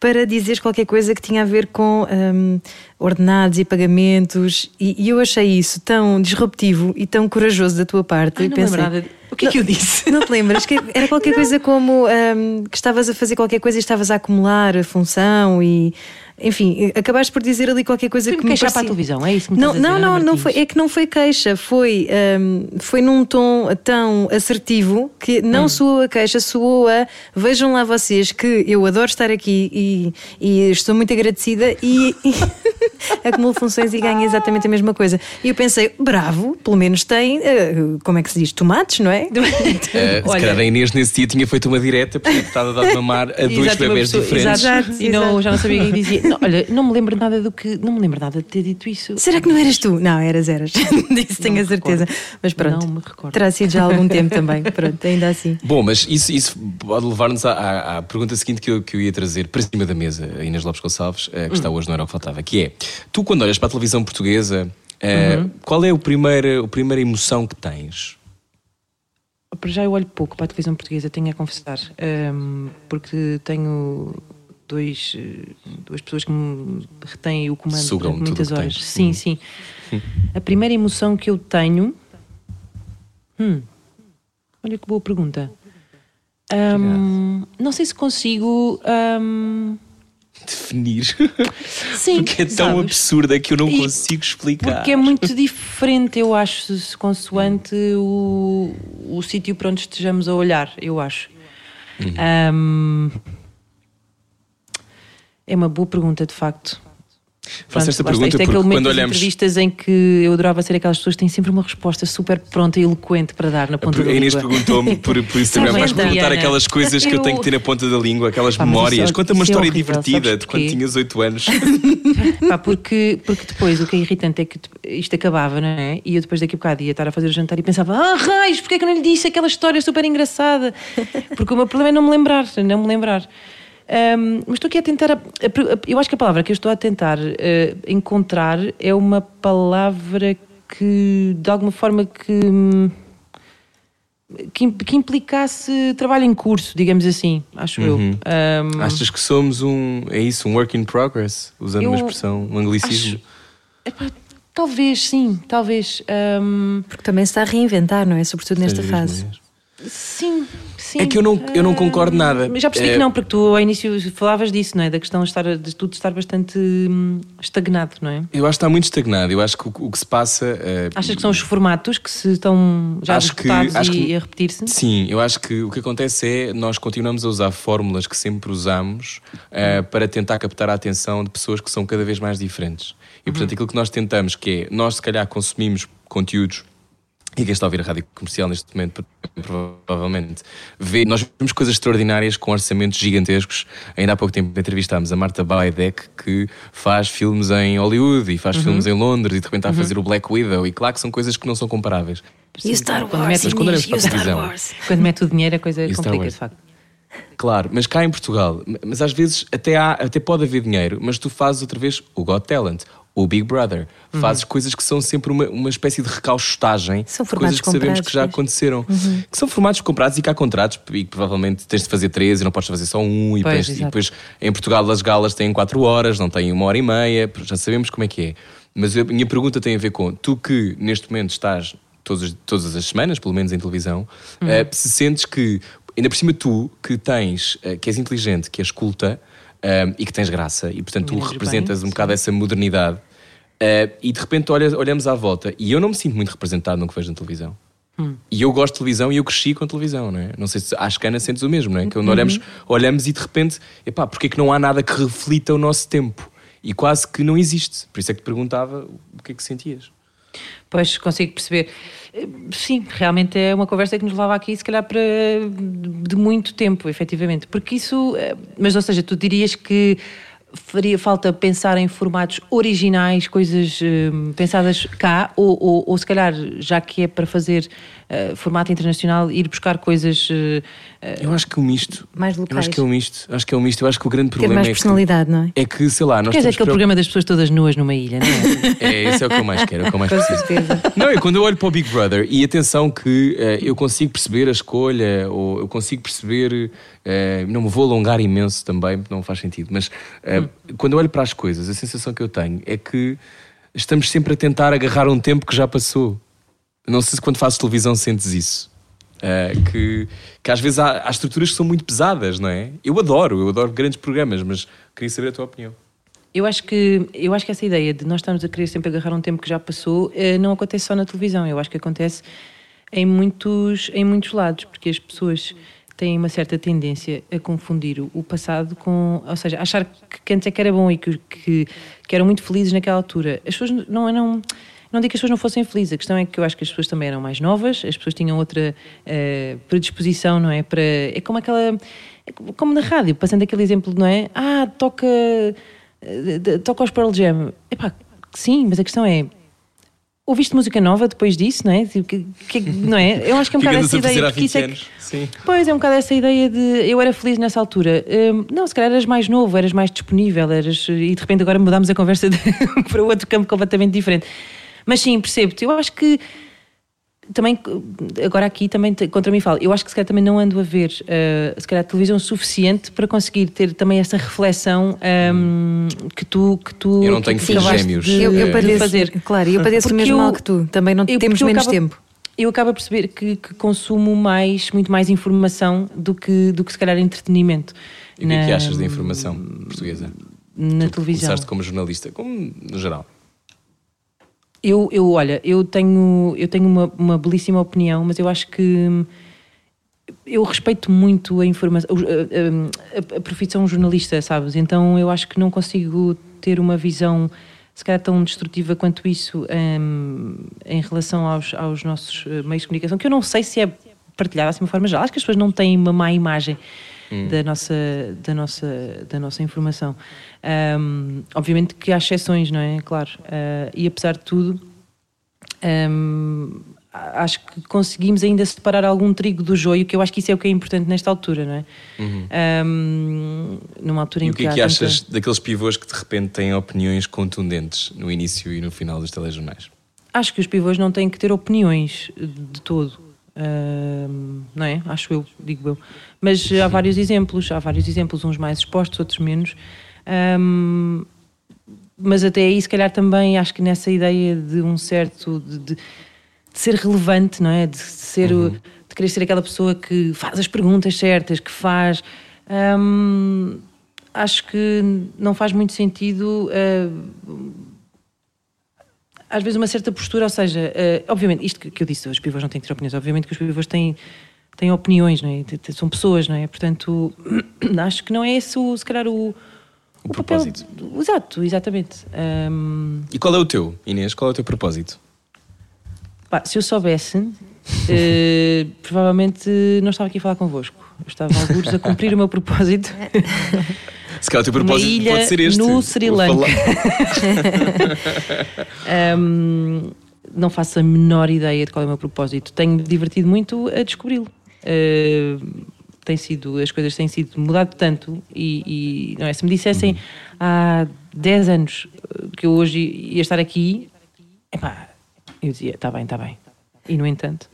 para dizeres qualquer coisa que tinha a ver com hum, ordenados e pagamentos, e, e eu achei isso tão disruptivo e tão corajoso da tua parte. Ai, não pensei, de- O que é que eu disse? não te lembras? Que era qualquer [LAUGHS] coisa como hum, que estavas a fazer qualquer coisa e estavas a acumular a função e. Enfim, acabaste por dizer ali qualquer coisa que me queixar parecia... para a televisão, é isso que me não, não, dizer, não, Ana não foi, é que não foi queixa, foi, hum, foi num tom tão assertivo que Hum. não soou a queixa, soou a vejam lá vocês que eu adoro estar aqui e, e estou muito agradecida e, [LAUGHS] acumulo funções e ganho exatamente a mesma coisa. E eu pensei, bravo, pelo menos tem, eh, como é que se diz, tomates, não é? [LAUGHS] Eh, se calhar a Inês nesse dia tinha feito uma direta porque estava a dar de mamar a [LAUGHS] dois bebés pessoa- diferentes. Exato, Exato, e não, já não sabia quem dizia. Não, olha, não me lembro nada do que. Não me lembro nada de ter dito isso. Será que não eras tu? Não, eras, eras. [LAUGHS] Disso tenho a certeza. recordo. Mas pronto, Não me recordo. terá sido já há algum tempo também. Pronto, ainda assim. Bom, mas isso, isso pode levar-nos à, à- à pergunta seguinte que eu, que eu ia trazer para cima da mesa, a Inês Lopes Gonçalves, eh, que está hoje no Era o que Faltava, que é, tu quando olhas para a televisão portuguesa, eh, qual é o primeiro, a primeira emoção que tens? Para já eu olho pouco para a televisão portuguesa, tenho a confessar. hum, porque tenho dois, eh, duas pessoas que me retêm o comando Sugam durante muitas horas. tens. Sim, Uhum. sim. A primeira emoção que eu tenho. Hum, olha que boa pergunta. Hum, não sei se consigo. hum, [LAUGHS] Definir. sim, Porque é tão sabes? absurda que eu não E- consigo explicar. Porque é muito diferente, eu acho, consoante o, o sítio para onde estejamos a olhar, eu acho. Uhum. Ahm, é uma boa pergunta, de facto. Faço esta pergunta isto é porque aquele momento quando das olhamos. entrevistas em que eu adorava ser aquelas pessoas que têm sempre uma resposta super pronta e eloquente para dar na ponta da A Inês língua. perguntou-me por, por Instagram, [LAUGHS] Tá vais perguntar aquelas coisas que eu tenho que ter na ponta da língua, aquelas Pá, memórias. é- Conta uma é história horrível, divertida de quando porquê? tinhas 8 anos. [LAUGHS] Pá, porque, porque depois o que é irritante é que isto acabava, não é? E eu depois daqui a bocado ia estar a fazer o jantar e pensava: Ah, raios, porque é que eu não lhe disse aquela história super engraçada? Porque o meu problema é não me lembrar, não me lembrar. Ahm, mas estou aqui a tentar. a- a- eu acho que a palavra que eu estou a tentar eh, encontrar é uma palavra que, de alguma forma, que. hum, Que, que implicasse trabalho em curso, digamos assim, acho eu. Ahm, Achas que somos um. É isso, um work in progress? Usando uma expressão, um anglicismo. acho- Epá, talvez, sim, talvez. Ahm, Porque também se está a reinventar, não é? Sobretudo nesta fase. sim, sim. É que eu não- eu não concordo nada. Mas já percebi É- que não, porque tu ao início falavas disso, não é? Da questão de, estar, de tudo estar bastante hum, estagnado, não é? Eu acho que está muito estagnado. Eu acho que o, o que se passa. eh, Achas que são os formatos que se estão já Acho que- acho e que- a repetir-se? Sim, eu acho que o que acontece é nós continuamos a usar fórmulas que sempre usamos eh, para tentar captar a atenção de pessoas que são cada vez mais diferentes. E portanto, aquilo que nós tentamos, que é nós se calhar consumimos conteúdos. E quem está a ouvir a rádio comercial neste momento, provavelmente, vê. Nós vemos coisas extraordinárias com orçamentos gigantescos. Ainda há pouco tempo entrevistámos a Marta Baidek, que faz filmes em Hollywood e faz filmes em Londres e de repente está a fazer o Black Widow. E claro que são coisas que não são comparáveis. E o Star Quando Wars, Mas quando olhamos Inês, para a e o Star televisão, Wars. Quando mete o dinheiro a coisa E complica, de facto. Claro, mas cá em Portugal, mas às vezes até, há, até pode haver dinheiro, mas tu fazes outra vez o Got Talent, o Big Brother, Uhum. fazes coisas que são sempre uma, uma espécie de recauchutagem São formatos coisas que sabemos que já pois. Uhum. aconteceram. Que são formatos comprados e que há contratos e que provavelmente tens de fazer três e não podes fazer só um e, Pois, depois, e depois em Portugal as galas têm quatro horas, não têm uma hora e meia, já sabemos como é que é. Mas a minha pergunta tem a ver com tu que neste momento estás todas, as- todas as semanas, pelo menos em televisão, Uhum. eh, se sentes que, ainda por cima tu, que tens, eh, que és inteligente, que és culta eh, e que tens graça, e portanto tu representas bem, um bocado essa modernidade, eh, e de repente olhas- olhamos à volta, e eu não me sinto muito representado no que vejo na televisão. Hum. E eu gosto de televisão e eu cresci com televisão, não é? Não sei se acho que Ana sentes o mesmo, não é? Que Uhum. quando olhamos, olhamos e de repente, epá, porque é que não há nada que reflita o nosso tempo? E quase que não existe. Por isso é que te perguntava o que é que sentias. Pois consigo perceber. Eh, Sim, realmente é uma conversa que nos leva aqui, se calhar, para de muito tempo, efetivamente. Porque isso. eh, Mas, ou seja, tu dirias que faria falta pensar em formatos originais, coisas eh, pensadas cá, ou, ou, ou se calhar, já que é para fazer eh, formato internacional, ir buscar coisas. eh, Eu acho que o misto. Mais Eu locais. acho que é um misto. Acho que é um misto. Eu acho que o grande Ter problema mais é que, personalidade, não é? é que, sei lá, nós Queres aquele programa das pessoas todas nuas numa ilha, não é? [LAUGHS] É, esse é o que eu mais quero, é o que eu mais Com preciso. certeza. Não, é quando eu olho para o Big Brother e atenção que eh, eu consigo perceber a escolha, ou eu consigo perceber. não me vou alongar imenso também, não faz sentido, mas eh, quando eu olho para as coisas, a sensação que eu tenho é que estamos sempre a tentar agarrar um tempo que já passou. Não sei se quando fazes televisão sentes isso. Eh, que, que às vezes há, há estruturas que são muito pesadas, não é? Eu adoro, eu adoro grandes programas, mas queria saber a tua opinião. Eu acho que eu acho que essa ideia de nós estarmos a querer sempre agarrar um tempo que já passou eh, não acontece só na televisão. Eu acho que acontece em muitos em muitos lados, porque as pessoas têm uma certa tendência a confundir o, passado com. Ou seja, achar que, antes é que era bom e que, que, que eram muito felizes naquela altura. As pessoas não eram. Não digo que as pessoas não fossem felizes, a questão é que eu acho que as pessoas também eram mais novas, as pessoas tinham outra eh, predisposição, não é? Para, é como aquela. é como na rádio, passando aquele exemplo, não é? Ah, toca. eh, de- toca aos Pearl Jam. Epá, sim, mas a questão é. Ouviste música nova depois disso, não é? Tipo, que- que- não é? Eu acho que é um [LAUGHS] bocado essa ideia. há porque 20 isso é que-. Sim. Pois é, um bocado essa ideia de eu era feliz nessa altura. Hum, não, se calhar eras mais novo, eras mais disponível, eras, e de repente agora mudámos a conversa de- [LAUGHS] para outro campo completamente diferente. Mas sim, percebo-te. Eu acho que também, agora aqui também contra mim falo, eu acho que se calhar também não ando a ver eh, se calhar televisão suficiente para conseguir ter também essa reflexão hum, que tu que tu Eu não tenho filhos gêmeos. de- Eu, eu de padeço, fazer. claro, eu padeço o Porque mesmo eu- mal que tu. Também não eu- temos menos acabo- tempo. Eu acabo a perceber que, que consumo mais, muito mais informação do que, do que se calhar entretenimento. E o que é que achas da informação portuguesa? Na Tu televisão. Começaste como jornalista, como no geral. Eu, eu, olha, eu tenho, eu tenho uma, uma belíssima opinião, mas eu acho que hum, eu respeito muito a informação, a, a- a profissão jornalista, sabes? Então eu acho que não consigo ter uma visão se calhar tão destrutiva quanto isso hum, em relação aos, aos nossos eh, meios de comunicação, que eu não sei se é partilhado assim de uma forma geral. Acho que as pessoas não têm uma má imagem da, nossa, da, nossa, da nossa informação. Hum, obviamente que há exceções, não é? Claro. Ah, e apesar de tudo, a- acho que conseguimos ainda separar algum trigo do joio, que eu acho que isso é o que é importante nesta altura, não é? Hum, numa altura E em o que é que tanta- achas daqueles pivôs que de repente têm opiniões contundentes no início e no final dos telejornais? Acho que os pivôs não têm que ter opiniões de todo. Ahm, não é? Acho eu, digo eu. Mas há vários exemplos, há vários exemplos, uns mais expostos, outros menos. Ahm, mas até aí, se calhar, também acho que nessa ideia de um certo. de, de- de ser relevante, não é? De ser. o- de querer ser aquela pessoa que faz as perguntas certas, que faz. ahm, acho que não faz muito sentido. ah, às vezes uma certa postura, ou seja, eh, obviamente, isto que, que eu disse, os pivôs não têm que ter opiniões, obviamente que os pivôs têm, têm opiniões, não é? São pessoas, não é? Portanto, [CLEARS THROAT] acho que não é esse, o, se calhar, o, O papel- propósito. Exato, exatamente. Ahm, E qual é o teu, Inês? Qual é o teu propósito? se eu soubesse, [LAUGHS] eh, provavelmente não estava aqui a falar convosco. Eu estava alguns a cumprir o meu propósito. [LAUGHS] Se calhar o teu Uma propósito ilha pode ser este. no Sri Lanka. [LAUGHS] Ahm, não faço a menor ideia de qual é o meu propósito. Tenho-me divertido muito a descobri-lo. Ahm, tem sido, as coisas têm sido mudado tanto e, e, não é, se me dissessem há 10 anos eh, que eu hoje ia estar aqui, epá, eu dizia, está bem, está bem. E no entanto,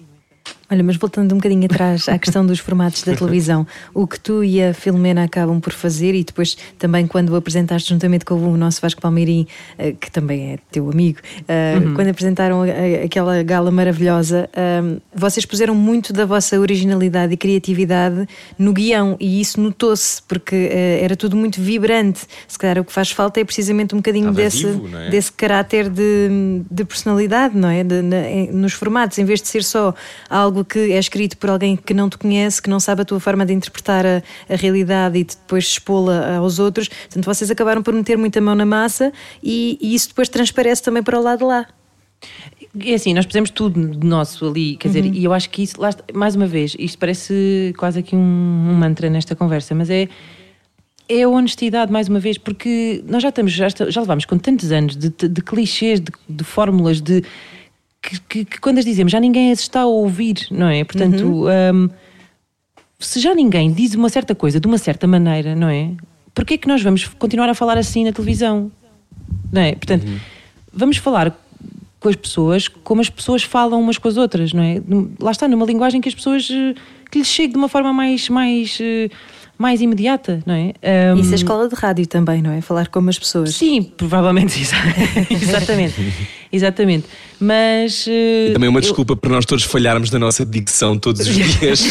Olha, mas voltando um bocadinho atrás à questão dos formatos da televisão, o que tu e a Filomena acabam por fazer e depois também quando apresentaste juntamente com o nosso Vasco Palmeirim, eh, que também é teu amigo, eh, quando apresentaram aquela gala maravilhosa, eh, vocês puseram muito da vossa originalidade e criatividade no guião e isso notou-se porque era tudo muito vibrante. Se calhar o que faz falta é precisamente um bocadinho Estava desse, vivo, é? desse caráter de, de personalidade, não é? De- nos formatos, em vez de ser só algo que é escrito por alguém que não te conhece, que não sabe a tua forma de interpretar a, a realidade e de depois expô-la aos outros. Portanto, vocês acabaram por meter muita mão na massa e, e isso depois transparece também para o lado de lá. É assim, nós pusemos tudo de nosso ali, quer dizer, e eu acho que isso, lá mais uma vez, isto parece quase aqui um, um mantra nesta conversa, mas é, é a honestidade, mais uma vez, porque nós já estamos, já, já levamos com tantos anos de, de- de clichês, de, de fórmulas, de que, que- que quando as dizemos já ninguém as está a ouvir, não é? Portanto, hum, se já ninguém diz uma certa coisa de uma certa maneira, não é? Porquê é que nós vamos continuar a falar assim na televisão? Não é? Portanto, vamos falar com as pessoas como as pessoas falam umas com as outras, não é? Lá está, numa linguagem que as pessoas eh, que lhes chegue de uma forma mais, mais, eh, mais imediata, não é? Um, Isso é escola de rádio também, não é? Falar como as pessoas. Sim, provavelmente, [LAUGHS] exa- exatamente. [LAUGHS] exatamente. Mas. eh, Também uma eu- desculpa para nós todos falharmos na nossa dicção todos os [LAUGHS] dias.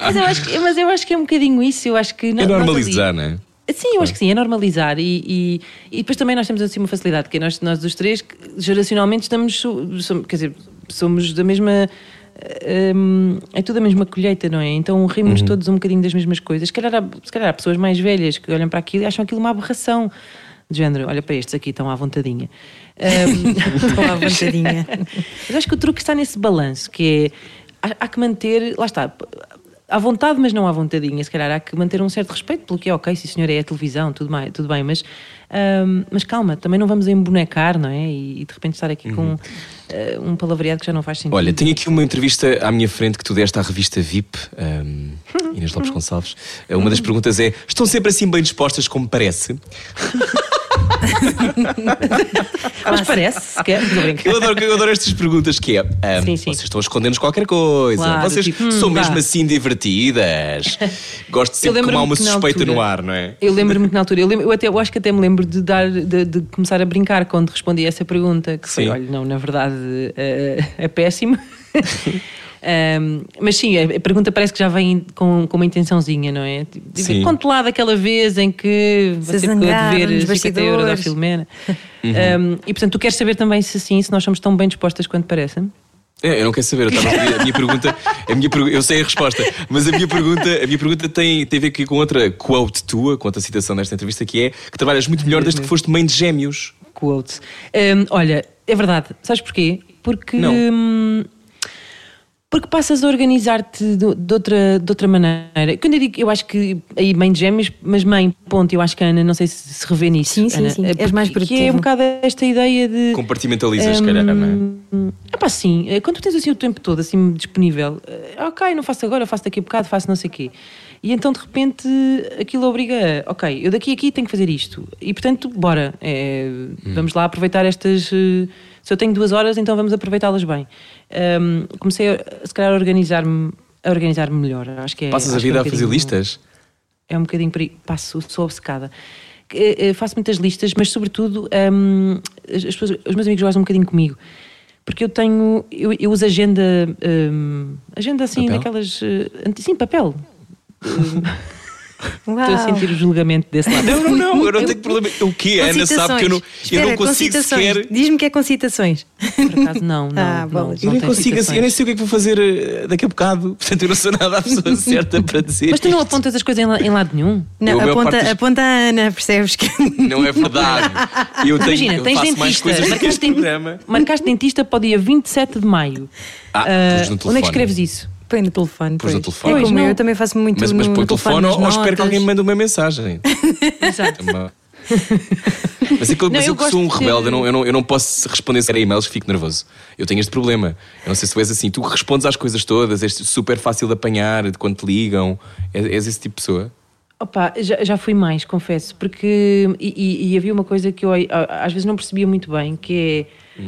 mas, eu acho que, mas eu acho que é um bocadinho isso. Eu acho que. é normalizar, não é? Sim, eu acho que sim, é normalizar. E, e, e depois também nós temos assim uma facilidade, que nós, nós dos três, que geracionalmente estamos, so- somos, quer dizer, somos da mesma. Hum, é tudo a mesma colheita, não é? Então rimos todos um bocadinho das mesmas coisas. Se calhar, há, se calhar há pessoas mais velhas que olham para aquilo e acham aquilo uma aberração. De género, olha para estes aqui, estão à vontadinha. Hum, [LAUGHS] Estão à vontadinha. mas acho que o truque está nesse balanço, que é há, há que manter, lá está, à vontade, mas não à vontadinha. Se calhar há que manter um certo respeito pelo que é, ok, sim senhor, é a televisão, tudo bem, tudo bem mas, hum, mas calma, também não vamos embonecar, não é? E, e de repente estar aqui com eh, um palavreado que já não faz sentido. Olha, tenho aqui uma entrevista à minha frente que tu deste à revista VIP, um, [LAUGHS] Inês Lopes Gonçalves. Uh, Uma das perguntas é: estão sempre assim bem dispostas como parece? [LAUGHS] mas parece, a brincar. Eu adoro, eu adoro estas perguntas que é. um, Sim, sim. Vocês estão a esconder-nos qualquer coisa. Claro, vocês tipo, hum, são vá. mesmo assim divertidas. Gosto sempre que lembro-me há uma que suspeita no altura- ar, não é? Eu lembro-me que na altura, eu, lembro- eu até, eu acho que até me lembro de, dar, de, de começar a brincar quando respondi a essa pergunta, que foi, Sim. olha, não, na verdade eh, é péssimo. [LAUGHS] Ahm, mas sim, a pergunta parece que já vem com, com uma intençãozinha, não é? Tipo, Sim. Conte lá daquela vez em que você ficou a dever nos 50 euros à. Filomena. [LAUGHS] Uhum. Ahm, e portanto, tu queres saber também se sim, se nós somos tão bem dispostas quanto parecem? É, eu não quero saber, eu estava a pedir- a minha pergunta, a minha, eu sei a resposta, mas a minha pergunta, a minha pergunta tem, tem a ver aqui com outra quote tua, com outra citação desta entrevista, que é que trabalhas muito melhor desde que foste mãe de gêmeos. quote. Hum, olha, é verdade. Sabes porquê? Porque. Não. hum, porque passas a organizar-te de, outra, de outra maneira. Quando eu digo, eu acho que aí mãe de gêmeos, mas mãe, ponto, eu acho que a Ana, não sei se se revê nisso. Sim, sim, Ana, sim. É És mais porque- Que é um bocado esta ideia de. Compartimentalizas, se calhar, não é? Hum, epá, sim, eh, quando tu tens assim o tempo todo assim disponível, eh, ok, não faço agora, faço daqui a bocado, faço não sei o quê. E então de repente aquilo obriga, a, ok, eu daqui a aqui tenho que fazer isto. E portanto, bora, eh, vamos lá aproveitar estas. eh, se eu tenho duas horas, então vamos aproveitá-las bem. Ahm, comecei a, se calhar a organizar-me a organizar-me melhor. Acho que é, Passas a é vida um a fazer listas? é um bocadinho por aí. Passo, sou obcecada. Eh, eh, Faço muitas listas, mas sobretudo hum, as as pessoas- os meus amigos gostam um bocadinho comigo. Porque eu tenho. Eu, eu uso agenda. hum, agenda assim, Papel? daquelas. eh, sim, papel. [LAUGHS] Uau. Estou a sentir o julgamento desse lado. Não, não, não, eu não tenho problema. O? A Com Ana sabe que eu não, citações. eu não Espera, consigo sequer. Diz-me que é com citações. Por acaso, não, não. [LAUGHS] Ah, não, bolas. Eu não nem consigo assim, eu nem sei o que é que vou fazer eh, daqui a bocado. [LAUGHS] Portanto, eu não sou nada a pessoa [LAUGHS] certa para dizer. Mas tu não apontas as coisas em, la- em lado nenhum? Não, Eu, aponta, parte aponta a Ana, percebes que. Não é verdade. Eu tenho, Imagina, eu tens faço dentista. mais coisas do que marcaste, este den- programa. marcaste dentista para o dia 27 de maio. Ah, no onde é que escreves isso? Põe no telefone. Pôs no pois. telefone. É como não. eu também faço muito Mas, no, mas põe no o telefone ou, ou espero que alguém me mande uma mensagem. [LAUGHS] Exato. Também. Mas, é que eu, Não, mas eu eu que sou um gosto de- rebelde, eu não, eu, não, eu não posso responder sequer a e-mails fico nervoso. Eu tenho este problema. Eu não sei se tu és assim. Tu respondes às coisas todas, és super fácil de apanhar, de quando te ligam. És, és esse tipo de pessoa. Opa, já, já fui mais, confesso, porque e, e- e havia uma coisa que eu às vezes não percebia muito bem, que é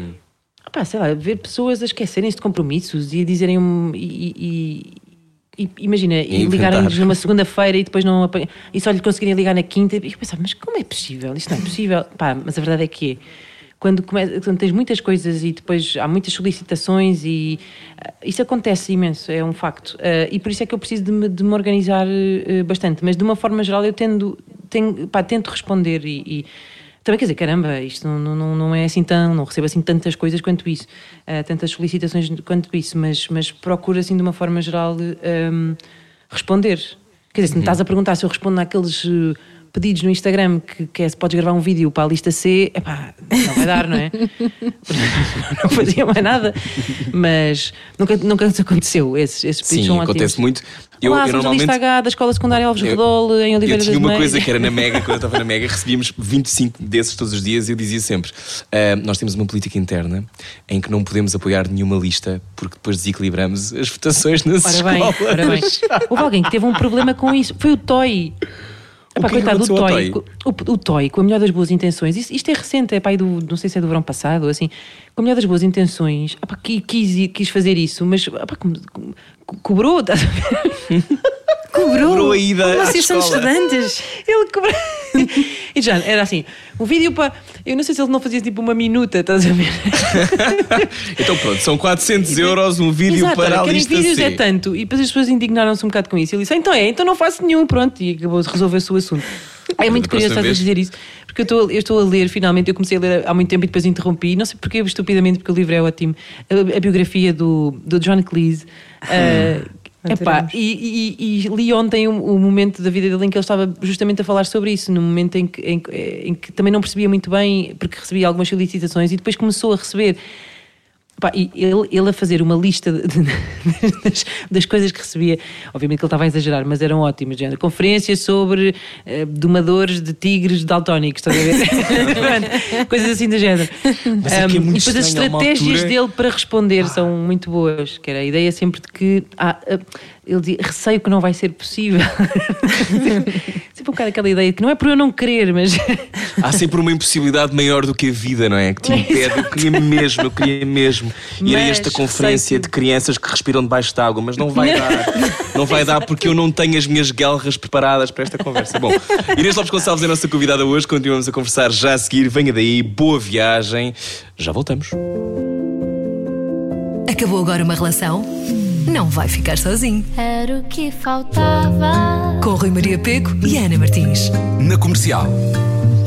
opá, sei lá, ver pessoas a esquecerem-se de compromissos e a dizerem um- e, e- e- imagina, e, E ligarem-nos numa segunda-feira e depois não apanham, e só lhe conseguirem ligar na quinta, e eu pensava, mas como é possível? Isto não é possível. Pá, mas a verdade é que é. Quando, come- quando tens muitas coisas e depois há muitas solicitações e ah, isso acontece imenso, é um facto. Ah, e por isso é que eu preciso de me, de me organizar eh, bastante. Mas de uma forma geral eu tendo, tenho, pá, tento responder e, e também quer dizer, caramba, isto não, não- não, é assim tão, não recebo assim tantas coisas quanto isso, ah, tantas solicitações quanto isso, mas, mas procuro assim de uma forma geral ehm, responder. Quer dizer, se me estás a perguntar se eu respondo naqueles eh, pedidos no Instagram que, que é se podes gravar um vídeo para a lista C, epá, não vai dar, não é? [LAUGHS] não fazia mais nada. Mas nunca, nunca aconteceu. Esses, esses pedidos Sim, são acontece ótimos. muito. Eu, Olá, eu normalmente. lista H da Escola Secundária Alves Eu- Redol, em Eu Oliveira tinha das uma coisa que era na Mega, [LAUGHS] quando eu estava na Mega, recebíamos 25 desses todos os dias e eu dizia sempre: "Ah, Nós temos uma política interna em que não podemos apoiar nenhuma lista porque depois desequilibramos as votações nas Ora bem, escolas. ora bem. [LAUGHS] Houve alguém que teve um problema com isso. Foi o Toy. Epá, que é que coitado, o Toy, o, o Toy, com a melhor das boas intenções, isto, isto é recente, é pai do, não sei se é do verão passado, ou assim, com a melhor das boas intenções, epá, qui- quis, quis fazer isso, mas epá, como- como- co- cobrou, estás a ver? [LAUGHS] Cobrou. Cobrou a ida Como vocês são estudantes. Ele cobrou. [LAUGHS] e já, era assim, um vídeo para. Eu não sei se ele não fazia tipo uma minuta, estás a ver? [LAUGHS] Então pronto, são 400 euros um vídeo Exato, para olha, a lista vídeos C. é tanto. E depois as pessoas indignaram-se um bocado com isso. Ele disse, então é, então não faço nenhum, pronto. E acabou de resolver-se o assunto. É muito curioso estás a dizer isso, porque eu estou, eu estou a ler, finalmente, eu comecei a ler há muito tempo e depois interrompi, não sei porquê, estupidamente, porque o livro é ótimo, a, a biografia do, do John Cleese. ah, epá, e, e- e li ontem o, o momento da vida dele em que ele estava justamente a falar sobre isso, no momento em que, em, em que também não percebia muito bem, porque recebia algumas solicitações e depois começou a receber. Pá, e ele, ele a fazer uma lista de- de- [LAUGHS] das, das coisas que recebia, obviamente que ele estava a exagerar, mas eram ótimas. Género, conferências sobre eh, domadores de tigres daltónicos, estás a ver? [LAUGHS] Coisas assim do género. Mas é que é Um, muito e depois as estratégias altura- dele para responder são muito boas, que era a ideia sempre de que ah, ah, ele dizia, receio que não vai ser possível. [LAUGHS] sempre um bocado aquela ideia de que não é por eu não querer, mas Há sempre uma impossibilidade maior do que a vida, não é? Que te impede. Eu queria mesmo, eu queria mesmo ir a Mas esta conferência que- de crianças que respiram debaixo de água, mas não vai dar. Não vai dar porque eu não tenho as minhas guelras preparadas para esta conversa. Bom, Inês Lopes Gonçalves é a nossa convidada hoje. Continuamos a conversar já a seguir. Venha daí, boa viagem. Já voltamos. Acabou agora uma relação? Não vai ficar sozinho. Era o que faltava. Com Rui Maria Peco e Ana Martins. Na comercial.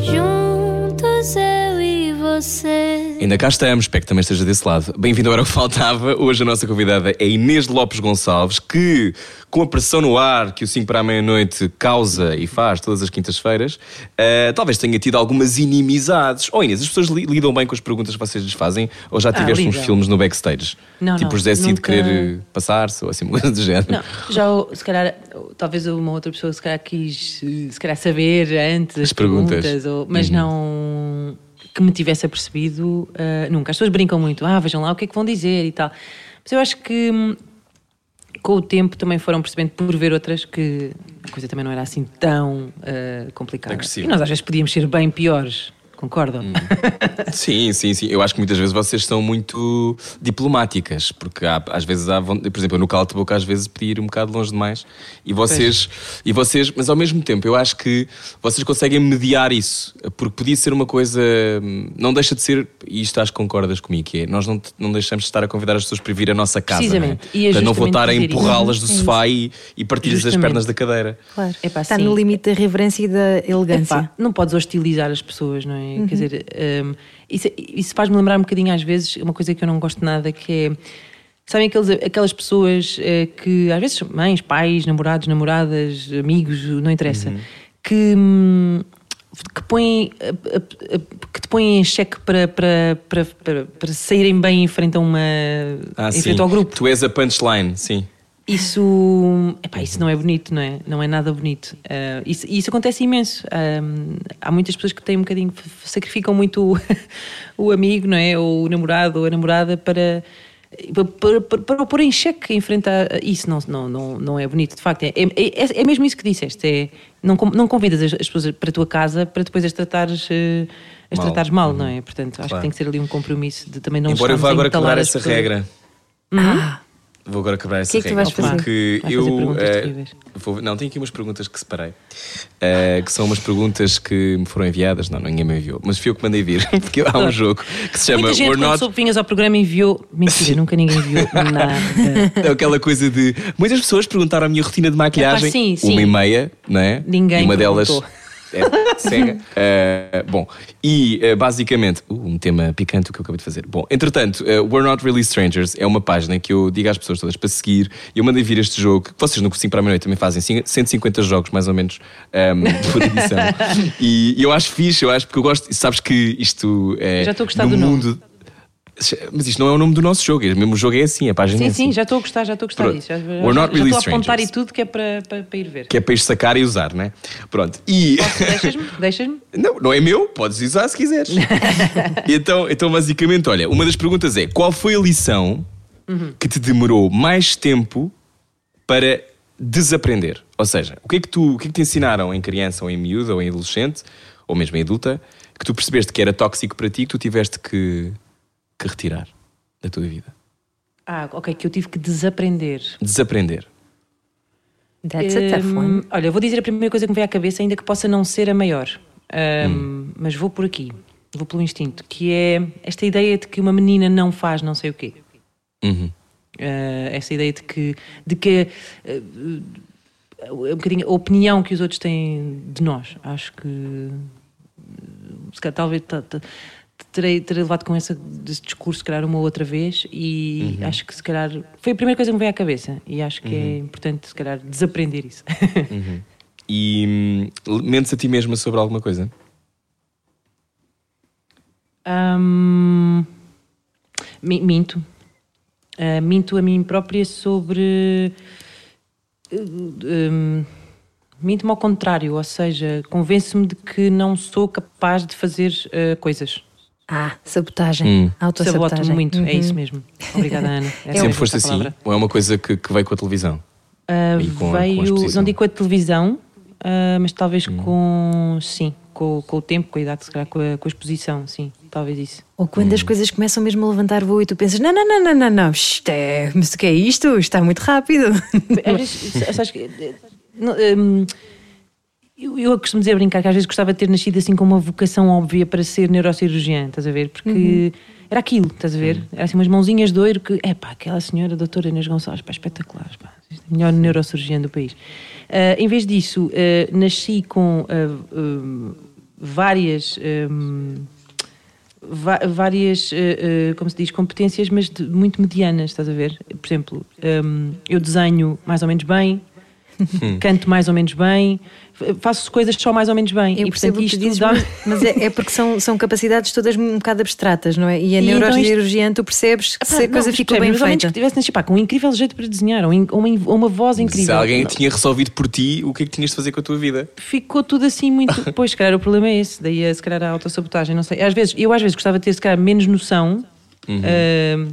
Juntos eu e você. Ainda cá estamos, espero que também esteja desse lado. Bem-vindo ao Era o que Faltava. Hoje a nossa convidada é Inês Lopes Gonçalves, que, com a pressão no ar que o 5 para a meia-noite causa e faz todas as quintas-feiras, eh, talvez tenha tido algumas inimizades. Oh Inês, as pessoas li- lidam bem com as perguntas que vocês lhes fazem? Ou já tiveste uns lidam. filmes no backstage? Não, tipo não, José Cid nunca- querer passar-se ou assim, [LAUGHS] coisa do género? Não, já se calhar, talvez uma outra pessoa se calhar quis eh, se calhar saber antes as, As perguntas. perguntas, ou- mas Uhum. não que me tivesse apercebido eh, nunca. As pessoas brincam muito, ah, vejam lá o que é que vão dizer e tal. Mas eu acho que hum, com o tempo também foram percebendo por ver outras que a coisa também não era assim tão eh, complicada. Agressiva. E nós às vezes podíamos ser bem piores, concordam? [LAUGHS] Sim, sim, sim. Eu acho que muitas vezes vocês são muito diplomáticas, porque há- às vezes há, por exemplo, eu no calo de boca às vezes podia ir um bocado longe demais e vocês, e vocês, mas ao mesmo tempo eu acho que vocês conseguem mediar isso, porque podia ser uma coisa, hum, não deixa de ser, e isto acho que concordas comigo, que é, nós não, não deixamos de estar a convidar as pessoas para vir à nossa casa. Precisamente. Não, E é? é Portanto, não vou estar a empurrá-las do é sofá e, e partir-lhes as pernas da cadeira. Claro. Epá, Está sim. no limite da reverência e da elegância. Epá, não podes hostilizar as pessoas, não é? Quer dizer, hum, isso, isso faz-me lembrar um bocadinho às vezes uma coisa que eu não gosto nada, que é. Sabem aqueles, aquelas pessoas eh, que às vezes são mães, pais, namorados, namoradas, amigos, não interessa, que, hum, que põem que te põem em xeque para, para, para, para, para saírem bem em frente a uma Ah, em sim. frente ao grupo. Tu és a punchline, sim. Isso, epá, isso não é bonito, não é? Não é nada bonito. Ah, isso, e isso acontece imenso. Ah, há muitas pessoas que têm um bocadinho, sacrificam muito o, [LAUGHS] o amigo, não é? Ou o namorado ou a namorada para. Para, para, para o pôr em xeque em frente a a- isso não, não, não, não é bonito, de facto. É, é, é, é mesmo isso que disseste. É, não, não convidas as, as pessoas para a tua casa para depois as tratares, as Mal. tratares mal, não é? Portanto, acho Claro. que tem que ser ali um compromisso de também não Embora eu vá agora quebrar essa pessoas. regra. Ah, Vou agora quebrar essa que é que tu vais fazer? Porque fazer eu. perguntas eh, terríveis. vou- não, tenho aqui umas perguntas que separei. eh, que são umas perguntas que me foram enviadas. Não, ninguém me enviou. Mas fui eu que mandei vir. [LAUGHS] Porque há um jogo que se chama Muita gente, We're Not. que vinhas ao programa, enviou. Mentira, nunca ninguém enviou [LAUGHS] nada. É aquela coisa de. Muitas pessoas perguntaram a minha rotina de maquilhagem. Epá, sim, sim. Uma e meia, não é? Ninguém E uma delas. Perguntou. É, cega. Eh, [LAUGHS] bom, e eh, basicamente, uh, um tema picante o que eu acabei de fazer. Bom, entretanto, We're Not Really Strangers é uma página que eu digo às pessoas todas para seguir. Eu mandei vir este jogo, que vocês no Cursinho para a Meia-Noite também fazem cin- 150 jogos, mais ou menos, ehm, [LAUGHS] por edição. e, eu acho fixe, eu acho, porque eu gosto. Sabes que isto é. Já estou a gostar no do nome. Mas isto não é o nome do nosso jogo, é mesmo o jogo é assim, a página é Sim, assim. sim, já estou a gostar, já estou a gostar Pronto. disso. Já, We're já, já really estou a apontar e tudo que é para, para, para ir ver. Que é para isto sacar e usar, né? Pronto. E. Deixas-me? [LAUGHS] Deixas-me? Não, não é meu, podes usar se quiseres. [LAUGHS] então, então, basicamente, olha, uma das perguntas é: qual foi a lição que te demorou mais tempo para desaprender? Ou seja, o que é que tu, o que é que te ensinaram em criança ou em miúda ou em adolescente, ou mesmo em adulta, que tu percebeste que era tóxico para ti que tu tiveste que, que retirar da tua vida? Ah, ok, que eu tive que desaprender. Desaprender. that's a tough Hum, one. Olha, vou dizer a primeira coisa que me veio à cabeça, ainda que possa não ser a maior. Hum, Hum. Mas vou por aqui, vou pelo instinto, que é esta ideia de que uma menina não faz não sei o quê. Uhum. Uh, essa ideia de que, de que uh, um bocadinho a opinião que os outros têm de nós. Acho que se calhar, talvez ta- ta- terei, terei levado com essa, esse discurso, se calhar, uma outra vez, e acho que se calhar foi a primeira coisa que me veio à cabeça. E acho que é importante, se calhar, desaprender isso. E hum, mentes a ti mesma sobre alguma coisa? Mi- minto. Ah, minto a mim própria sobre. hum, Minto-me ao contrário, ou seja, convenço-me de que não sou capaz de fazer ah, coisas. Ah, sabotagem. Hum. Saboto Autossabotagem. muito, é Uhum. isso mesmo. Obrigada, Ana. [LAUGHS] Essa Sempre foste assim? palavra. Ou é uma coisa que, que veio com a televisão? E com com veio, exposição? não digo com a televisão, ah, mas talvez Hum. com. Sim, com, com o tempo, com a idade, se calhar com a, com a exposição, sim, talvez isso. Ou quando Hum. as coisas começam mesmo a levantar voo e tu pensas: não, não, não, não, não, não, isto é, mas o que é isto? Isto está muito rápido. Às vezes, sabes que. eh, não, hum, eu, eu costumo dizer a brincar que às vezes gostava de ter nascido assim com uma vocação óbvia para ser neurocirurgiã, estás a ver? Porque era aquilo, estás a ver? Era assim umas mãozinhas de ouro que, é pá, aquela senhora, a doutora Inês Gonçalves, pá, espetacular, pá, melhor neurocirurgiã do país. Ah, em vez disso, ah, nasci com hum, várias. va- várias, como se diz, competências, mas muito medianas, estás a ver? Por exemplo, eu desenho mais ou menos bem, canto mais ou menos bem, faço coisas só mais ou menos bem. Eu e percebo portanto isto dizes, dá mas, é, é porque são, são capacidades todas um bocado abstratas, não é? E a E então neurocirurgiã, tu percebes que Epá, se a não, coisa ficou bem mas ao menos feita. que tivesse nascido pá, com um incrível jeito para desenhar, um uma, ou uma voz incrível. Se alguém Não, tinha resolvido por ti, o que é que tinhas de fazer com a tua vida? ficou tudo assim muito. [LAUGHS] Pois, se calhar o problema é esse, daí a, se calhar a autossabotagem, não sei. Às vezes, eu às vezes gostava de ter se calhar menos noção, ahm,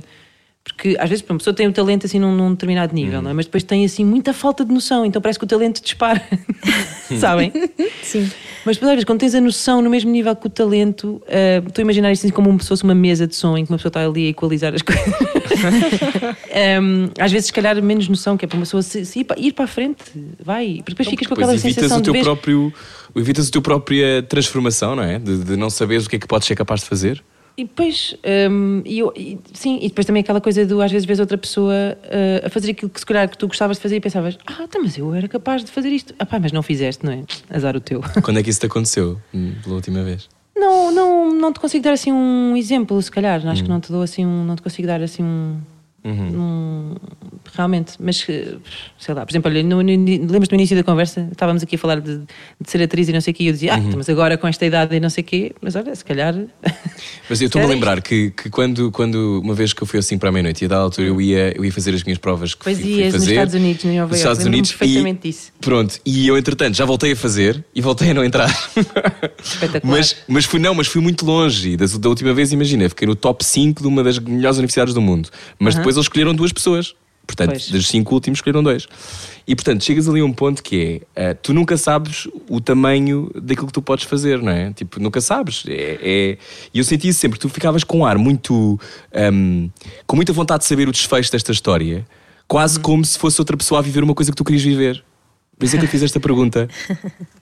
porque às vezes uma pessoa tem o talento assim num, num determinado nível, não é? mas depois tem assim muita falta de noção, então parece que o talento dispara, [LAUGHS] sabem? Sim. Mas depois, às vezes, quando tens a noção no mesmo nível que o talento, ah, estou a imaginar isto assim como se fosse uma mesa de som em que uma pessoa está ali a equalizar as [LAUGHS] coisas. Ahm, às vezes, se calhar, menos noção, que é para uma pessoa se, se ir, para, ir para a frente, vai, porque depois ficas com aquela evitas sensação o de teu vez, próprio evitas a tua própria transformação, não é? De, de não saberes o que é que podes ser capaz de fazer. E depois, hum, e eu- e- sim, e depois também aquela coisa do às vezes vês outra pessoa uh, a fazer aquilo que se calhar que tu gostavas de fazer e pensavas, ah, tá, mas eu era capaz de fazer isto. Ah, pá, mas não fizeste, não é? [TSK] Azar o teu. Quando é que isso te aconteceu hum, pela última vez? Não, não, não te consigo dar assim um exemplo, se calhar. Acho que não te dou assim um, não te consigo dar assim um. Um- realmente, mas eh, sei lá, por exemplo, olha, no, no, lembras-te no início da conversa, estávamos aqui a falar de, de ser atriz e não sei o quê, e eu dizia, ah, mas agora com esta idade e não sei o quê, mas olha, se calhar. [LAUGHS] Mas eu estou-me a lembrar que, que quando, quando uma vez que eu fui assim para a meia-noite e a dada altura eu ia, eu ia fazer as minhas provas que Pois fui, fui ias nos fazer Estados Unidos, em Nova nos Iorque, Estados Unidos perfeitamente e, disso. Pronto, e eu entretanto já voltei a fazer e voltei a não entrar. [LAUGHS] Espetacular. mas, mas fui não, mas fui muito longe. Da, da última vez, imagina, fiquei no top 5 de uma das melhores universidades do mundo. Mas depois eles escolheram duas pessoas. Portanto, Pois. dos cinco últimos escolheram dois. E portanto, chegas ali a um ponto que é: eh, tu nunca sabes o tamanho daquilo que tu podes fazer, não é? Tipo, nunca sabes. É, é- E eu senti isso sempre: tu ficavas com um ar muito. ahm, com muita vontade de saber o desfecho desta história, quase como se fosse outra pessoa a viver uma coisa que tu querias viver. Por isso é que eu fiz esta pergunta. [LAUGHS]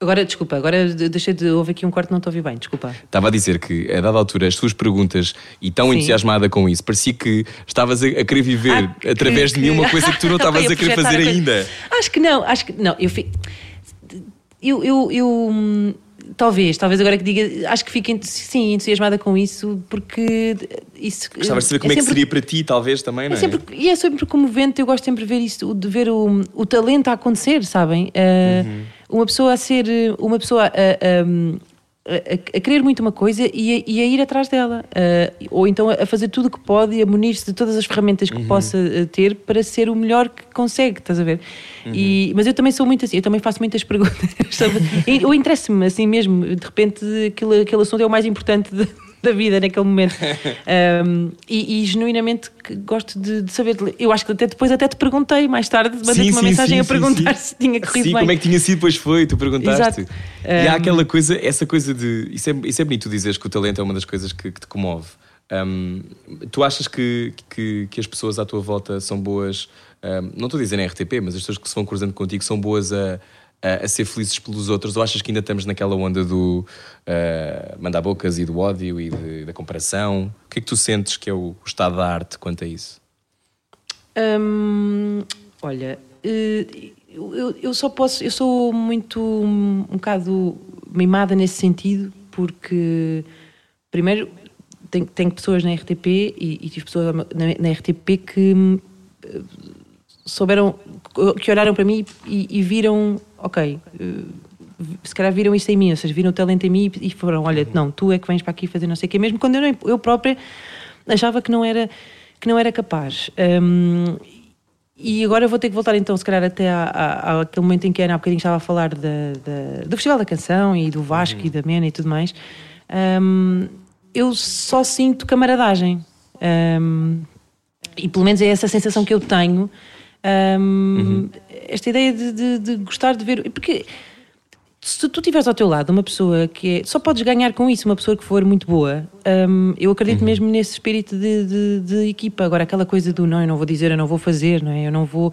Agora, desculpa, agora de- deixei de. Houve aqui um quarto que não te ouvi bem, desculpa. Estava a dizer que, a dada altura, as tuas perguntas, e tão Sim. entusiasmada com isso, parecia que estavas a, a querer viver Ah, que- através de mim que- uma coisa que tu não [LAUGHS] estavas a querer fazer a ainda. Acho que não, acho que. Não, eu fico. Eu. eu, eu hum, Talvez, talvez agora que diga, acho que fico sim, entusiasmada com isso, porque isso. Gostavas de saber como é, que sempre- seria para ti, talvez, também, não É é? sempre, e é sempre comovente, eu gosto sempre de ver isso, de ver o, o talento a acontecer, sabem? Uh, Uhum. Uma pessoa a ser, uma pessoa a, a, a- a querer muito uma coisa e a, e a ir atrás dela, Uh, ou então a fazer tudo o que pode e a munir-se de todas as ferramentas Uhum. que possa uh, ter para ser o melhor que consegue, estás a ver? Uhum. E, mas eu também sou muito assim, eu também faço muitas [LAUGHS] perguntas, eu interesso-me assim mesmo, de repente aquele, aquele assunto é o mais importante de- da vida naquele momento. [LAUGHS] Um, e, e genuinamente gosto de, de saber. Eu acho que até depois até te perguntei mais tarde, mandei-te uma mensagem a perguntar se tinha corrido sim, bem. como é que tinha sido, depois foi, tu perguntaste. Exato. E há Um, aquela coisa, essa coisa de. Isso é, isso é bonito tu dizeres que o talento é uma das coisas que, que te comove. Um, tu achas que, que, que as pessoas à tua volta são boas, um, não estou a dizer na RTP, mas as pessoas que se vão cruzando contigo são boas a, a, a ser felizes pelos outros? Ou achas que ainda estamos naquela onda do uh, mandar bocas e do ódio e de- da comparação? O que é que tu sentes que é o, o estado da arte quanto a isso? Hum, olha, eh, eu, eu- só posso. Eu sou muito um, um bocado mimada nesse sentido, porque primeiro tenho, tenho pessoas na RTP e, e tive pessoas na, na RTP que eh, souberam, que olharam para mim e, e viram, ok, eh, se calhar viram isto em mim, ou seja, viram o talento em mim e foram, olha, não, tu é que vens para aqui fazer não sei o quê, mesmo quando eu, eu própria achava que não era, que não era capaz. Hum, e agora vou ter que voltar então, se calhar, até à- à- àquele momento em que a Ana há bocadinho estava a falar da- da- do Festival da Canção e do Vasco e da Mena e tudo mais. Hum, eu só sinto camaradagem. Hum, e pelo menos é essa sensação que eu tenho. Hum, Esta ideia de, de- de gostar de ver. Porque se tu tiveres ao teu lado uma pessoa que é. Só podes ganhar com isso, uma pessoa que for muito boa. hum, eu acredito mesmo nesse espírito de, de- de equipa. Agora, aquela coisa do não, eu não vou dizer, eu não vou fazer, não é? Eu não vou.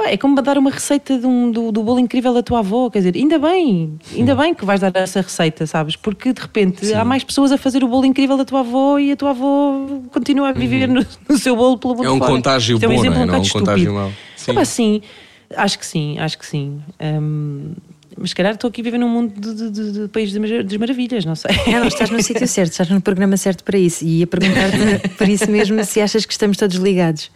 É como dar uma receita de um- do, do bolo incrível da tua avó, quer dizer, ainda bem, ainda bem que vais dar essa receita, sabes? Porque de repente há mais pessoas a fazer o bolo incrível da tua avó e a tua avó continua a viver no, no seu bolo pelo mundo É um fora. contágio é um bom, exemplo não é? um Não bocado um contágio mau. Sim. Ah, sim, acho que sim, acho que sim. Hum, mas se calhar estou aqui a viver num mundo de, de, de- de país das maravilhas, não sei. Não, estás no sítio certo, estás no programa certo para isso. E ia perguntar-te [LAUGHS] por isso mesmo se achas que estamos todos ligados.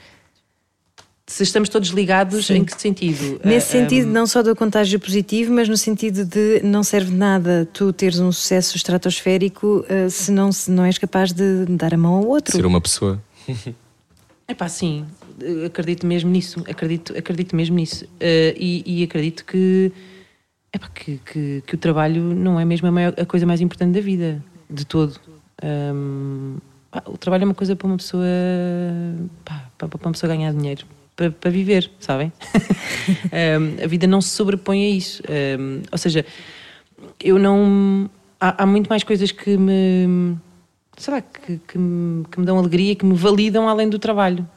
Se estamos todos ligados, em que sentido? Nesse Ah, sentido, hum, não só do contágio positivo, mas no sentido de não serve de nada tu teres um sucesso estratosférico eh, se não, se não és capaz de dar a mão ao outro. Ser uma pessoa. [LAUGHS] É pá, sim, acredito mesmo nisso, acredito, acredito mesmo nisso. Eh, e, e acredito que, epá, que, que, que o trabalho não é mesmo a, maior- a coisa mais importante da vida, de todo. Hum, pá, o trabalho é uma coisa para uma pessoa, pá, para, para uma pessoa ganhar dinheiro, para, para viver, sabem? [LAUGHS] Hum, a vida não se sobrepõe a isso. Hum, ou seja, eu não. Há, há muito mais coisas que me. Sei lá, que, que, me, que me dão alegria, que me validam além do trabalho.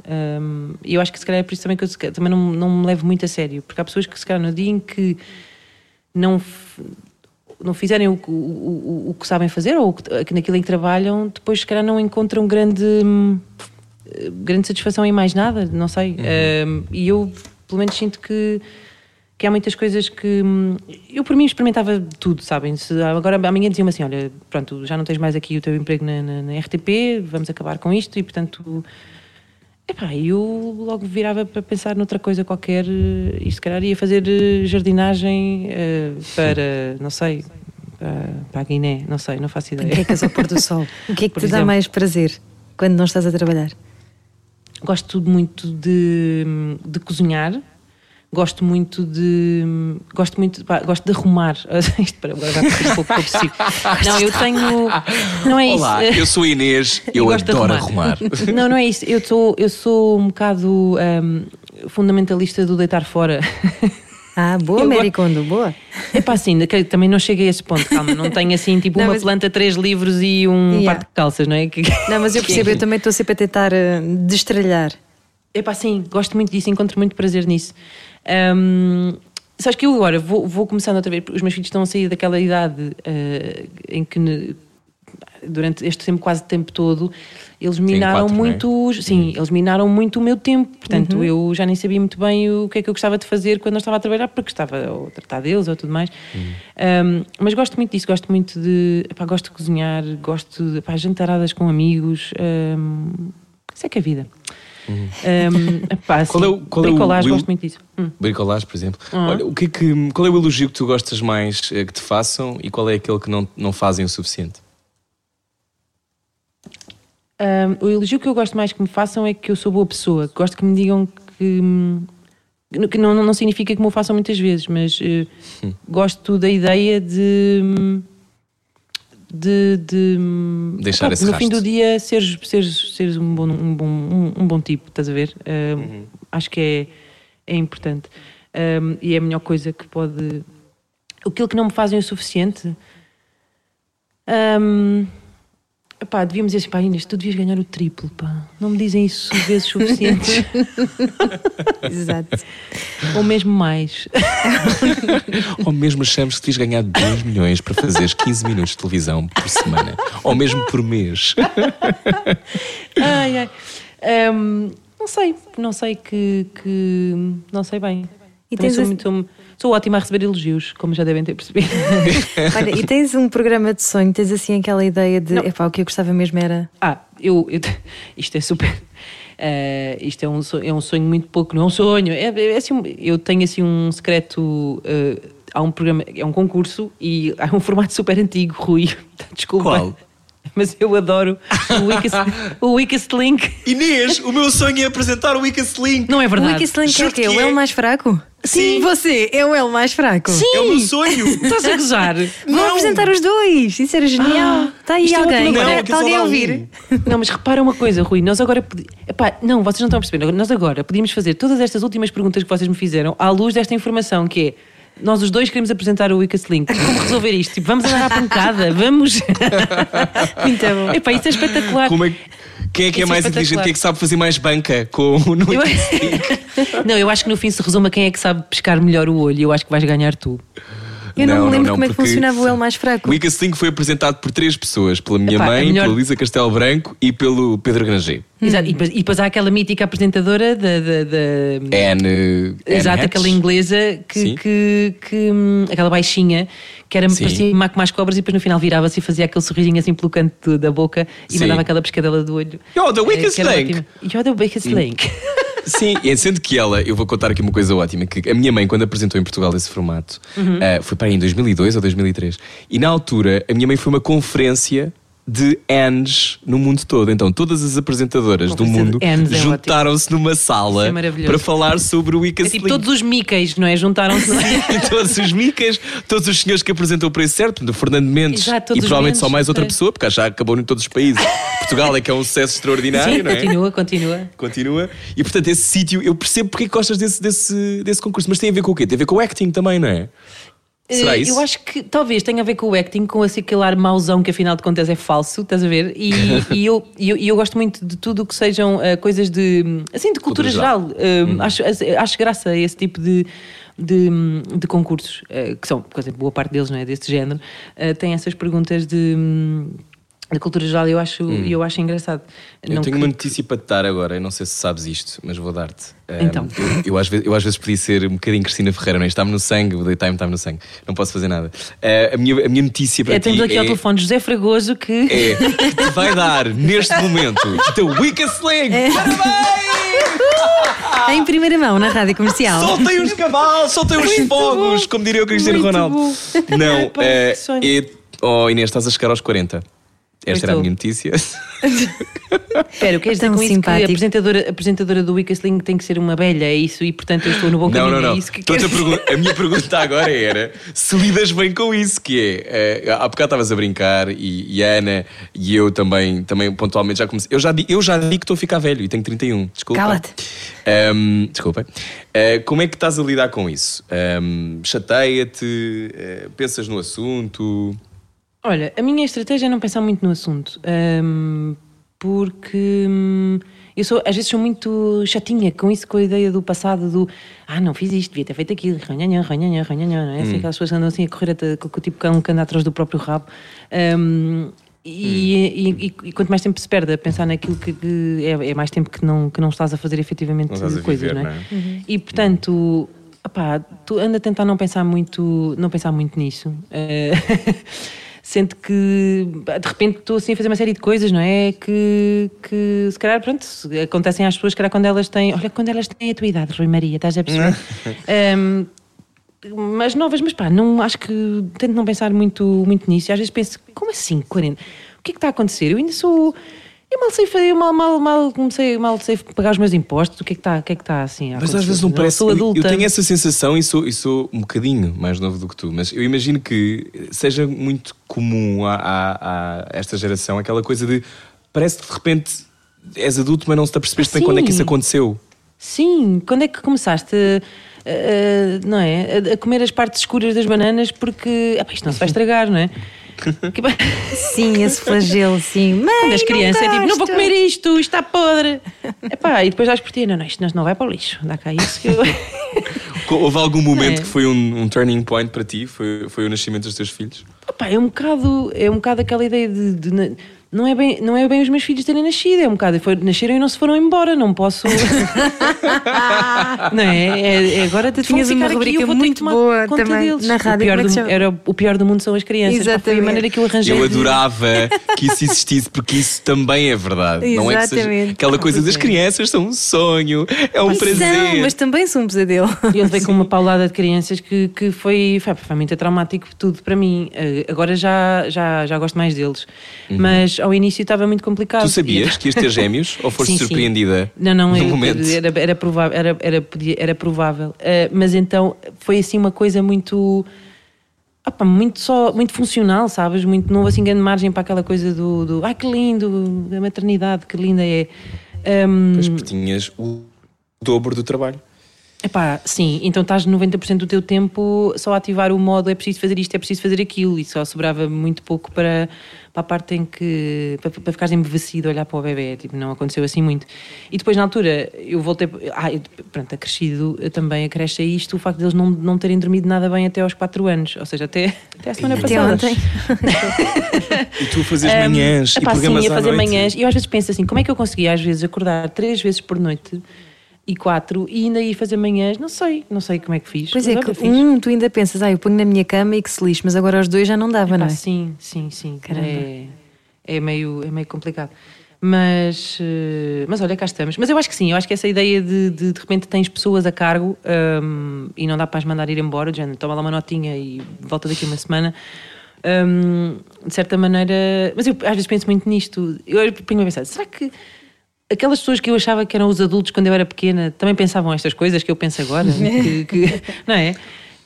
Hum, E eu acho que se calhar é por isso também que eu também não, não me levo muito a sério. Porque há pessoas que se calhar no dia em que não, não fizerem o, o, o, o que sabem fazer ou naquilo em que trabalham, depois se calhar não encontram grande, hum, grande satisfação em mais nada, não sei. Hum, e eu, pelo menos, sinto que, que há muitas coisas que. hum, Eu, por mim, experimentava tudo, sabem? Se agora amanhã diziam-me assim: olha, pronto, já não tens mais aqui o teu emprego na, na- na RTP, vamos acabar com isto e, portanto. Epá, eu logo virava para pensar noutra coisa qualquer eh, e se calhar ia fazer eh, jardinagem eh, para, não sei, para, para a Guiné, não sei, não faço ideia. Panquecas ao pôr do sol. [LAUGHS] O que é que Por te dá exemplo. mais prazer quando não estás a trabalhar? Gosto muito de, de cozinhar. Gosto muito de. Gosto muito. pá, gosto de arrumar. [LAUGHS] Isto para agora vai um pouco obsessivo. Não, eu tenho. Não é Olá, isso. eu sou Inês, [LAUGHS] eu, de adoro arrumar. [LAUGHS] Não, não é isso. Eu sou, eu sou um bocado hum, fundamentalista do deitar fora. Ah, boa, Eu Kondo, boa. É pá, assim, também não cheguei a esse ponto, calma. Não tenho assim, tipo, Não, uma mas- planta, três livros e um Yeah. par de calças, não é? Que- Não, mas eu percebo, eu também estou sempre a tentar eh, destralhar. É pá, sim, gosto muito disso, encontro muito prazer nisso. Hum, sabes que eu agora vou, vou começando outra vez, os meus filhos estão a sair daquela idade eh, em que durante este tempo, quase tempo todo, eles minaram quatro, é? muito, sim, eles minaram muito o meu tempo. Portanto, eu já nem sabia muito bem o que é que eu gostava de fazer quando não estava a trabalhar, porque estava a tratar deles ou tudo mais. Um, mas gosto muito disso, gosto muito de, epá, gosto de cozinhar, gosto de epá, jantaradas com amigos. Um, isso é que é vida. Um, epá, [LAUGHS] Qual é o- qual é o gosto muito disso. Hum. Bricolagem, por exemplo. Ah. Olha, o que é que, qual é o elogio que tu gostas mais eh, que te façam e qual é aquele que não, não fazem o suficiente? Um, o elogio que eu gosto mais que me façam é que eu sou boa pessoa. Gosto que me digam que. hum, que não, não significa que me o façam muitas vezes, mas eh, gosto da ideia de. de. de hum, Deixar epá, esse no fim do dia seres, seres, seres um, bom, um, bom, um, um bom tipo, estás a ver? Um, Acho que é, é importante. Um, e é a melhor coisa que pode. Aquilo que não me fazem o suficiente. Um, Epá, devíamos dizer assim, pá, Inês, tu devias ganhar o triplo, pá. Não me dizem isso vezes suficientes. [LAUGHS] Exato. Ou mesmo mais. [LAUGHS] Ou mesmo achamos que tens ganhado 2 milhões para fazeres 15 minutos de televisão por semana. Ou mesmo por mês. [LAUGHS] ai, ai. Ahm, não sei, não sei que, que. Não sei bem. E tens muito, sou, ótima a receber elogios, como já devem ter percebido. [LAUGHS] Olha, e tens um programa de sonho, tens assim aquela ideia de, epá, o que eu gostava mesmo era. Ah, eu, eu- isto é super. eh, isto é um, sonho, é um sonho muito pouco, não é um sonho. É, é assim, eu tenho assim um secreto. eh, há um programa, é um concurso e há um formato super antigo, Rui. [LAUGHS] Desculpa. Qual? Mas eu adoro o Weakest, [LAUGHS] o Weakest Link. Inês, o meu sonho é apresentar o Weakest Link. Não é O verdade? Weakest Link é o Juro quê? que O é. L mais fraco? Sim. Você é o L mais fraco? Sim! É o meu sonho. [LAUGHS] Estás a gozar? Vão apresentar os dois, isso era genial. Está aí isto é alguém, está Não, está aquilo só alguém a um. ouvir. Não, mas repara uma coisa, Rui. Nós agora. podi- Epá, não, vocês não estão a perceber. Nós agora podíamos fazer todas estas últimas perguntas que vocês me fizeram à luz desta informação que é. Nós os dois queremos apresentar o Weakest Link. Como resolver isto? Tipo, vamos andar à pancada, vamos. [LAUGHS] Muito bom. Epá, isso é espetacular. Como é que- Quem é que é Isso é mais inteligente? Quem é que sabe fazer mais banca com o no Eu-? [LAUGHS] Não, eu acho que no fim se resume a quem é que sabe pescar melhor o olho. Eu acho que vais ganhar tu. Eu não, me lembro não, como é que funcionava o L mais fraco. O Weakest Link foi apresentado por três pessoas: pela minha Epá, a mãe, melhor- pela Luísa Castelo Branco e pelo Pedro Granger. Exato. E, depois, e depois há aquela mítica apresentadora da. da, da- Anne. Exato, Hatch. aquela inglesa que, que, que, hum, aquela baixinha que era, Sim. parecia maco mais cobras e depois no final virava-se e fazia aquele sorrisinho assim pelo canto da boca e Sim. mandava aquela pescadela do olho. You're the Eh, weakest link. ótimo. You're the weakest link. [LAUGHS] Sim, sendo que ela, eu vou contar aqui uma coisa ótima: que a minha mãe, quando apresentou em Portugal esse formato, Uhum. ah, foi para aí em 2002 ou 2003, e na altura a minha mãe foi uma conferência de Annes no mundo todo. Então, todas as apresentadoras do mundo é juntaram-se numa sala é para falar sobre o É Weakest tipo todos os Mickeys, não é? Juntaram-se. [LAUGHS] Todos os micas, todos os senhores que apresentam o preço certo, do Fernando Mendes Exato, e provavelmente Mendes, só mais outra é. pessoa, porque já acabou em todos os países. Portugal é que é um sucesso extraordinário, Sim, não é? continua, continua. Continua. E portanto, esse sítio, eu percebo porque é que gostas desse, desse, desse concurso, mas tem a ver com o quê? Tem a ver com o acting também, não é? Será Eh, isso? Eu acho que talvez tenha a ver com o acting, com esse aquele ar mauzão que afinal de contas é falso, estás a ver? E, [LAUGHS] e eu, e eu, eu gosto muito de tudo o que sejam eh, coisas de. assim, de cultura, Cultura geral. Eh, Hum. acho, acho graça a esse tipo de. De, de concursos, que são, por exemplo, boa parte deles não é deste género, tem essas perguntas de, hum, de cultura geral eu acho, eu acho engraçado. Eu Não tenho que- uma notícia para te dar agora, eu não sei se sabes isto, mas vou dar-te. Um, Então. Eu, eu às vezes, eu às vezes podia ser um bocadinho Cristina Ferreira, não é? Está-me no sangue, o daytime está-me no sangue, não posso fazer nada. Uh, a, minha, a minha notícia para É, ti temos aqui é, ao telefone José Fragoso que. é que te vai dar, neste momento, [LAUGHS] The Weakest Link! É. Parabéns! Em primeira mão, na rádio comercial. Soltem os cavalos, soltem os fogos, como diria o Cristiano Muito Ronaldo. bom. Não, é, que sonho. é- oh Inês, estás a chegar aos 40. Esta era a minha notícia. [LAUGHS] Espera, o que queres dizer Tão com isso? Que a apresentadora, a apresentadora do Weakest Link tem que ser uma velha, é isso? E portanto eu estou no bom Não, caminho. não, não. É isso que Estou-te queres a, a minha pergunta agora era se lidas bem com isso, que é. eh, há bocado estavas a brincar e, e a Ana e eu também, também pontualmente já comecei. Eu já, eu já digo que estou a ficar velho e tenho 31. Desculpa. Cala-te. Ahm, desculpa. Eh, como é que estás a lidar com isso? Ahm, Chateia-te? Eh, pensas no assunto? Olha, a minha estratégia é não pensar muito no assunto. hum, porque hum, eu sou, às vezes sou muito chatinha com isso, com a ideia do passado, do ah, não fiz isto, devia ter feito aquilo, ranhanhã, ranhanhã, ranhanhã, não é? Assim, aquelas pessoas que andam assim a correr até, com, o tipo cão que anda atrás do próprio rabo. Hum, e, e- e- e quanto mais tempo se perde a pensar naquilo que, que é, é mais tempo que não, que não estás a fazer efetivamente Não coisas, viver, não é? não E portanto, opá, tu anda a tentar não pensar muito, não pensar muito nisso. Eh, [LAUGHS] Sendo que de repente estou assim a fazer uma série de coisas, não é? Que, que se calhar, pronto, acontecem às pessoas, se calhar quando elas têm. Olha, quando elas têm a tua idade, Rui Maria, estás a perceber? [LAUGHS] Ehm, mas novas, mas pá, não, acho que tento não pensar muito, muito nisso. Às vezes penso, como assim, 40? O que é que está a acontecer? Eu ainda sou. Eu mal sei fazer, mal, mal, mal comecei, mal sei pagar os meus impostos. O que é que está, o que é que está assim? Mas às vezes não parece. eu-. Eu tenho essa sensação e sou, e sou um bocadinho mais novo do que tu, mas eu imagino que seja muito comum a, a- a esta geração aquela coisa de parece que de repente és adulto, mas não se te apercebeste bem quando é que isso aconteceu. Sim, quando é que começaste a, a- não é, a, comer as partes escuras das bananas porque epá, isto não se vai estragar, não é? [LAUGHS] Sim, esse flagelo, sim. Mãe, Quando és não criança é tipo, não vou comer isto, isto está podre. Epá, e depois vais por ti, não, não, isto não vai para o lixo, dá cá isso que eu... Houve algum momento É. que foi um, um turning point para ti? Foi, foi o nascimento dos teus filhos? Epá, é um bocado, é um bocado aquela ideia de, de não é bem, não é bem os meus filhos terem nascido, é um bocado, foi, nasceram e não se foram embora, não posso. [LAUGHS] não é? é, é agora vão tinhas uma aqui, rubrica eu vou ter que muito tomar boa conta também deles. na O rádio, pior é que do- chama? era o pior do mundo são as crianças. Pá, Foi a Exatamente. maneira que eu arranjei. Eu de- adorava que isso existisse, porque isso também é verdade. Não é que seja Exatamente. aquela coisa das crianças são um sonho, é um São, prazer. mas também são um pesadelo. E eu levei com [LAUGHS] uma paulada de crianças que, que foi, foi, foi muito traumático tudo para mim. Eh, Agora já, já, já gosto mais deles. Mas ao início estava muito complicado. Tu sabias que ias ter gêmeos ou foste Sim, sim. surpreendida? Não, não, no eu- momento? era, era provável, era, era, podia- era provável. Eh, mas então foi assim uma coisa muito. opa, muito só muito funcional, sabes? Muito, não houve assim grande margem para aquela coisa do, do ai que lindo, a maternidade, que linda é. Pois porque tinhas o dobro do trabalho. Epá, sim, então estás 90% do teu tempo só a ativar o modo é preciso fazer isto, é preciso fazer aquilo e só sobrava muito pouco para, para a parte em que para, para ficares embevecido a olhar para o bebê, tipo, não aconteceu assim muito. E depois na altura eu voltei, ah, eu, pronto, acrescido também acresce a isto o facto de eles não, não terem dormido nada bem até aos 4 anos, ou seja, até, até a semana Até passada. ontem. [LAUGHS] E tu a fazer manhãs e Epá, programas sim, a à fazer noite. manhãs. E eu às vezes penso assim: como é que eu conseguia às vezes acordar três vezes por noite e quatro e ainda ir fazer manhãs? Não sei, não sei como é que fiz. Pois é, que um tu ainda pensas, ah, eu ponho na minha cama e que se lixe, mas agora os dois já não dava, Epá, não é? Sim, sim, sim. Caramba. É, é, meio, é meio complicado. Mas, eh, mas olha, cá estamos. Mas eu acho que sim, eu acho que essa ideia de de, de repente tens pessoas a cargo hum, e não dá para as mandar ir embora, já toma lá uma notinha e volta daqui uma semana. hum, de certa maneira, mas eu às vezes penso muito nisto. Eu ponho a pensar, será que aquelas pessoas que eu achava que eram os adultos quando eu era pequena também pensavam estas coisas que eu penso agora? [LAUGHS] que, que- não é?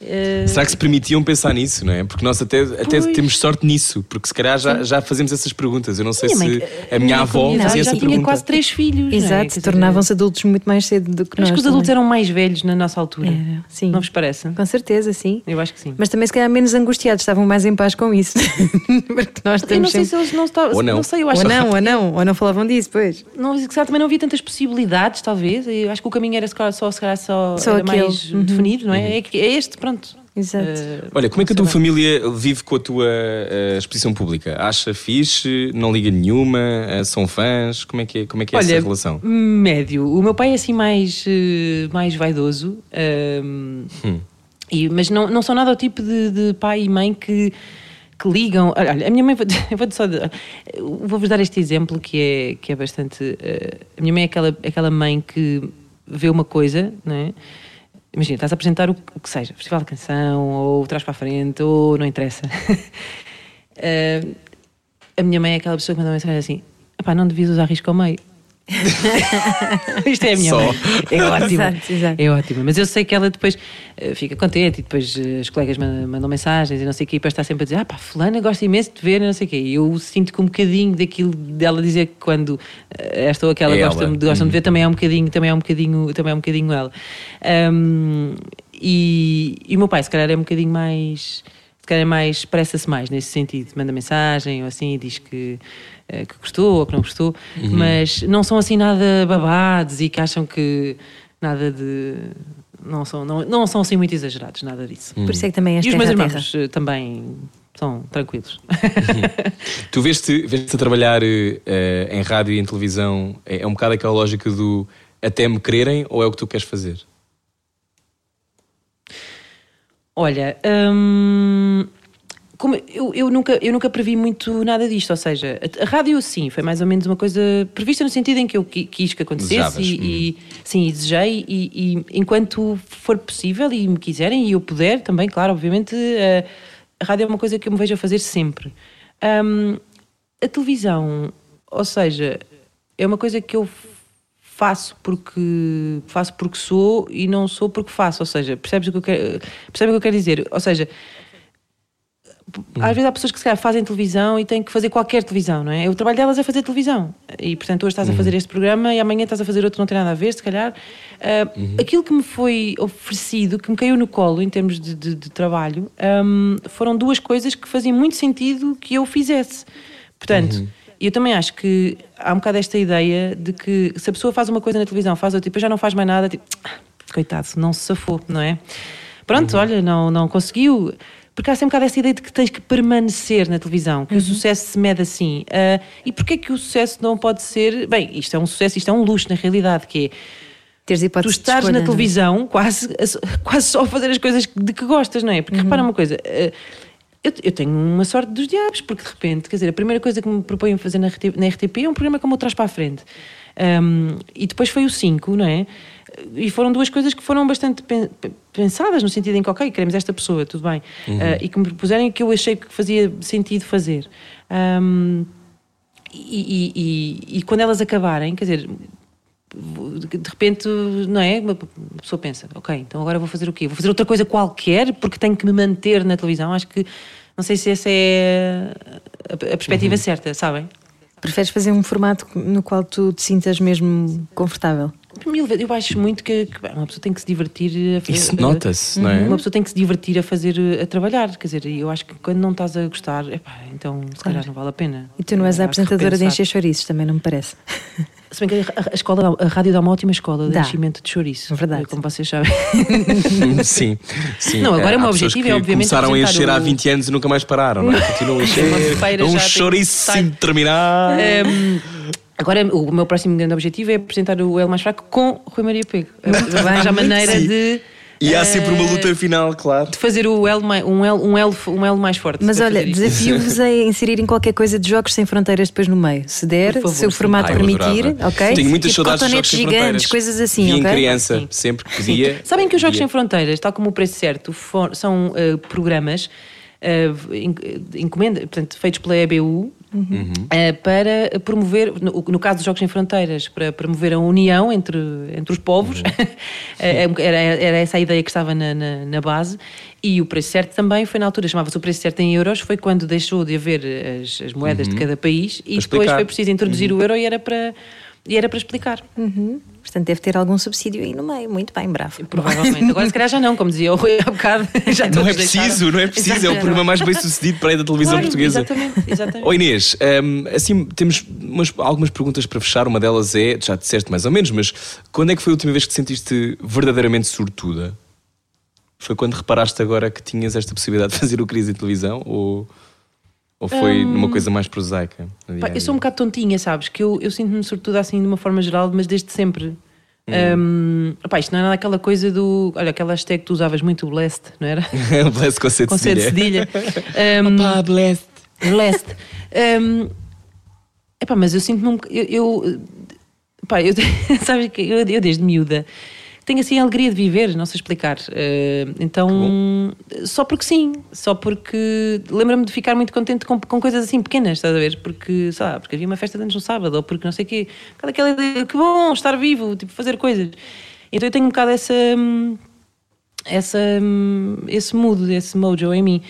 Eh, Será que se permitiam pensar nisso, não é? Porque nós até, até temos sorte nisso, porque se calhar já, já fazemos essas perguntas. Eu não sei Minha se mãe- a minha avó comunidade fazia já essa tinha pergunta. quase três filhos. não é? Exato, dizer, tornavam-se adultos muito mais cedo do que nós. Acho que os adultos também. eram mais velhos na nossa altura. Era, sim. Não vos parece? Com certeza, sim. Eu acho que sim. Mas também se calhar menos angustiados, estavam mais em paz com isso. [LAUGHS] Porque nós eu não sei sempre... se eles não estavam. Ou não. sei, eu acho Ou que- não, ou não, ou não falavam disso, pois. Não, se calhar também não havia tantas possibilidades, talvez. Eu acho que o caminho era se calhar só, se calhar só, Só mais Uhum. definido, não é? É, que- é este, pronto. Exato. Eh, Olha, como é que a tua bem. família vive com a tua eh, exposição pública? Acha fixe? Não liga nenhuma? Eh, são fãs? Como é que é, como é, que é Olha, essa relação? médio. O meu pai é assim mais, mais vaidoso. ehm, Hum. e, mas não, não são nada o tipo de, de pai e mãe que, que ligam. Olha, a minha mãe, [LAUGHS] vou- só. Vou-vos dar este exemplo que é, que é bastante. eh, a minha mãe é aquela, aquela mãe que vê uma coisa, não é? Imagina, estás a apresentar o, o que seja, Festival de Canção, ou Trás para a Frente, ou não interessa. [LAUGHS] Eh, a minha mãe é aquela pessoa que manda uma mensagem assim: "Epá, não devias usar risco ao meio. [LAUGHS] Isto é a minha Só. mãe. É [LAUGHS] ótima. Exato, exato. É ótima. Mas eu sei que ela depois eh, fica contente e depois eh, os colegas mandam, mandam mensagens e não sei o quê, e depois está sempre a dizer: Ah, pá, Fulana gosta imenso de ver, e não sei o quê. E eu sinto que um bocadinho daquilo dela dizer que quando eh, esta ou aquela É ela. gostam, de, gostam de ver também é um bocadinho, também é um bocadinho, também é um bocadinho ela. Ahm, e, e o meu pai, se calhar, é um bocadinho mais. Se calhar é mais, expressa-se mais nesse sentido, manda mensagem ou assim, diz que, que gostou ou que não gostou, mas não são assim nada babados e que acham que nada de. Não são, não, não são assim muito exagerados, nada disso. Por isso é que também és E os meus a terra. irmãos eh, também são tranquilos. Tu veste, veste a trabalhar eh, eh, em rádio e em televisão, é, é um bocado aquela lógica do até me quererem ou é o que tu queres fazer? Olha, hum, como eu, eu, nunca, eu nunca previ muito nada disto, ou seja, a, a rádio sim, foi mais ou menos uma coisa prevista no sentido em que eu qui- quis que acontecesse e, e sim, e desejei e, e enquanto for possível e me quiserem e eu puder também, claro, obviamente a, a rádio é uma coisa que eu me vejo a fazer sempre. Hum, a televisão, ou seja, é uma coisa que eu faço porque faço porque sou e não sou porque faço, ou seja, percebes o que eu quero, percebes o que eu quero dizer? Ou seja, às vezes há pessoas que se calhar fazem televisão e têm que fazer qualquer televisão, não é? O trabalho delas é fazer televisão. E portanto hoje estás a fazer este programa e amanhã estás a fazer outro que não tem nada a ver, se calhar. Ah, Aquilo que me foi oferecido, que me caiu no colo em termos de, de- de trabalho, ahm, foram duas coisas que faziam muito sentido que eu fizesse. Portanto, eu também acho que há um bocado esta ideia de que se a pessoa faz uma coisa na televisão, faz outra e depois já não faz mais nada, tipo, "Ah, coitado, não se safou, não é? Pronto, olha, não, não conseguiu. Porque há sempre um bocado essa ideia de que tens que permanecer na televisão, que o sucesso se mede assim. Ah, e porquê que o sucesso não pode ser. Bem, isto é um sucesso, isto é um luxo na realidade, que é Teres tu escolha, na não é? televisão quase, quase só a fazer as coisas de que gostas, não é? Porque repara uma coisa. eh, Eu, eu tenho uma sorte dos diabos, porque de repente, quer dizer, a primeira coisa que me proponho fazer na, na RTP é um programa como o Trás para a Frente. Um, e depois foi o 5, não é? E foram duas coisas que foram bastante pen- pensadas, no sentido em que, ok, queremos esta pessoa, tudo bem. Ah, e que me propuseram e que eu achei que fazia sentido fazer. Um, e, e- e- e quando elas acabarem, quer dizer, de repente, não é? Uma pessoa pensa, ok, então agora vou fazer o quê? Vou fazer outra coisa qualquer porque tenho que me manter na televisão. Acho que, não sei se essa é a, a perspectiva certa, sabem? Preferes fazer um formato no qual tu te sintas mesmo confortável? Mil vezes, Eu acho muito que, que, uma pessoa tem que se divertir a fazer. Isso nota-se, não é? Uma pessoa tem que se divertir a fazer, a trabalhar. Quer dizer, e eu acho que quando não estás a gostar, epá, então se calhar não vale a pena. E tu não és a Há que apresentadora de encher chouriços, também não me parece. [LAUGHS] Se bem que a, a escola, a rádio dá uma ótima escola de Dá. enchimento de chouriço. Verdade. Como vocês sabem. [LAUGHS] sim, sim. Não, agora Eh, o meu há pessoas objetivo que é, obviamente, começaram a encher há o- 20 anos e nunca mais pararam, não é? Continuam a [LAUGHS] encher. Uma feira um chouriço sem terminar. Hum, agora, o meu próximo grande objetivo é apresentar o El Mais Fraco com Rui Maria Pego. [LAUGHS] Arranjar a maneira Sim. de, E há eh, sempre uma luta final, claro. de fazer o el, mai- um, el, um, el, um el mais forte. Mas olha, desafio-vos a [LAUGHS] inserirem qualquer coisa de jogos sem fronteiras depois no meio. Se der, favor, se o sim. formato Ai, eu permitir, adorava. ok? Tenho muitas tipo saudades de jogos sem gigantes, fronteiras. coisas assim, Via em ok? criança, Sim. sempre que podia. [LAUGHS] Sabem que os Jogos. Sem Fronteiras, tal como o Preço Certo, for- são eh, programas eh, en- encomenda, portanto, feitos pela EBU Uhum. eh, para promover, no, no caso dos Jogos Sem Fronteiras, para promover a união entre, entre os povos. Uhum. [LAUGHS] Eh, era, era essa a ideia que estava na, na, na base. E o Preço Certo também foi na altura, chamava-se o Preço Certo em euros, foi quando deixou de haver as, as moedas de cada país e depois Uhum. explicar. foi preciso introduzir o euro e era para. E era para explicar. Portanto, deve ter algum subsídio aí no meio. Muito bem, bravo. Provavelmente. Agora, se calhar, já não, como dizia o Rui há bocado. [LAUGHS] Já Não é preciso, não é preciso. É o programa mais bem sucedido para aí da televisão Claro, portuguesa. Exatamente, exatamente. [LAUGHS] Oi Inês, hum, assim temos umas- algumas perguntas para fechar. Uma delas é, já disseste mais ou menos, mas quando é que foi a última vez que te sentiste verdadeiramente sortuda? Foi quando reparaste agora que tinhas esta possibilidade de [LAUGHS] fazer o crise em televisão? Ou, ou foi numa coisa mais prosaica? Hum. Pá, eu sou um bocado tontinha, sabes? Que eu, eu sinto-me sobretudo assim de uma forma geral, mas desde sempre. Hum. Hum, pá, isto não é nada aquela coisa do. Olha, aquela hashtag que tu usavas muito, blessed, não era? [LAUGHS] Bless com C de cedilha. [LAUGHS] Hum, Opa, blessed. Blessed. Um, epá, mas eu sinto-me um eu, eu pá, eu, [LAUGHS] sabes que eu, eu desde miúda tenho assim a alegria de viver, não sei explicar. Uh, então, só porque sim, só porque lembro-me de ficar muito contente com, com coisas assim pequenas, estás a ver? Porque, sei lá, porque havia uma festa de anos no sábado, ou porque não sei o quê. Aquela- Aquela ideia, que bom estar vivo, tipo, fazer coisas. Então eu tenho um bocado essa. hum, essa, hum, esse mood, esse mojo em mim.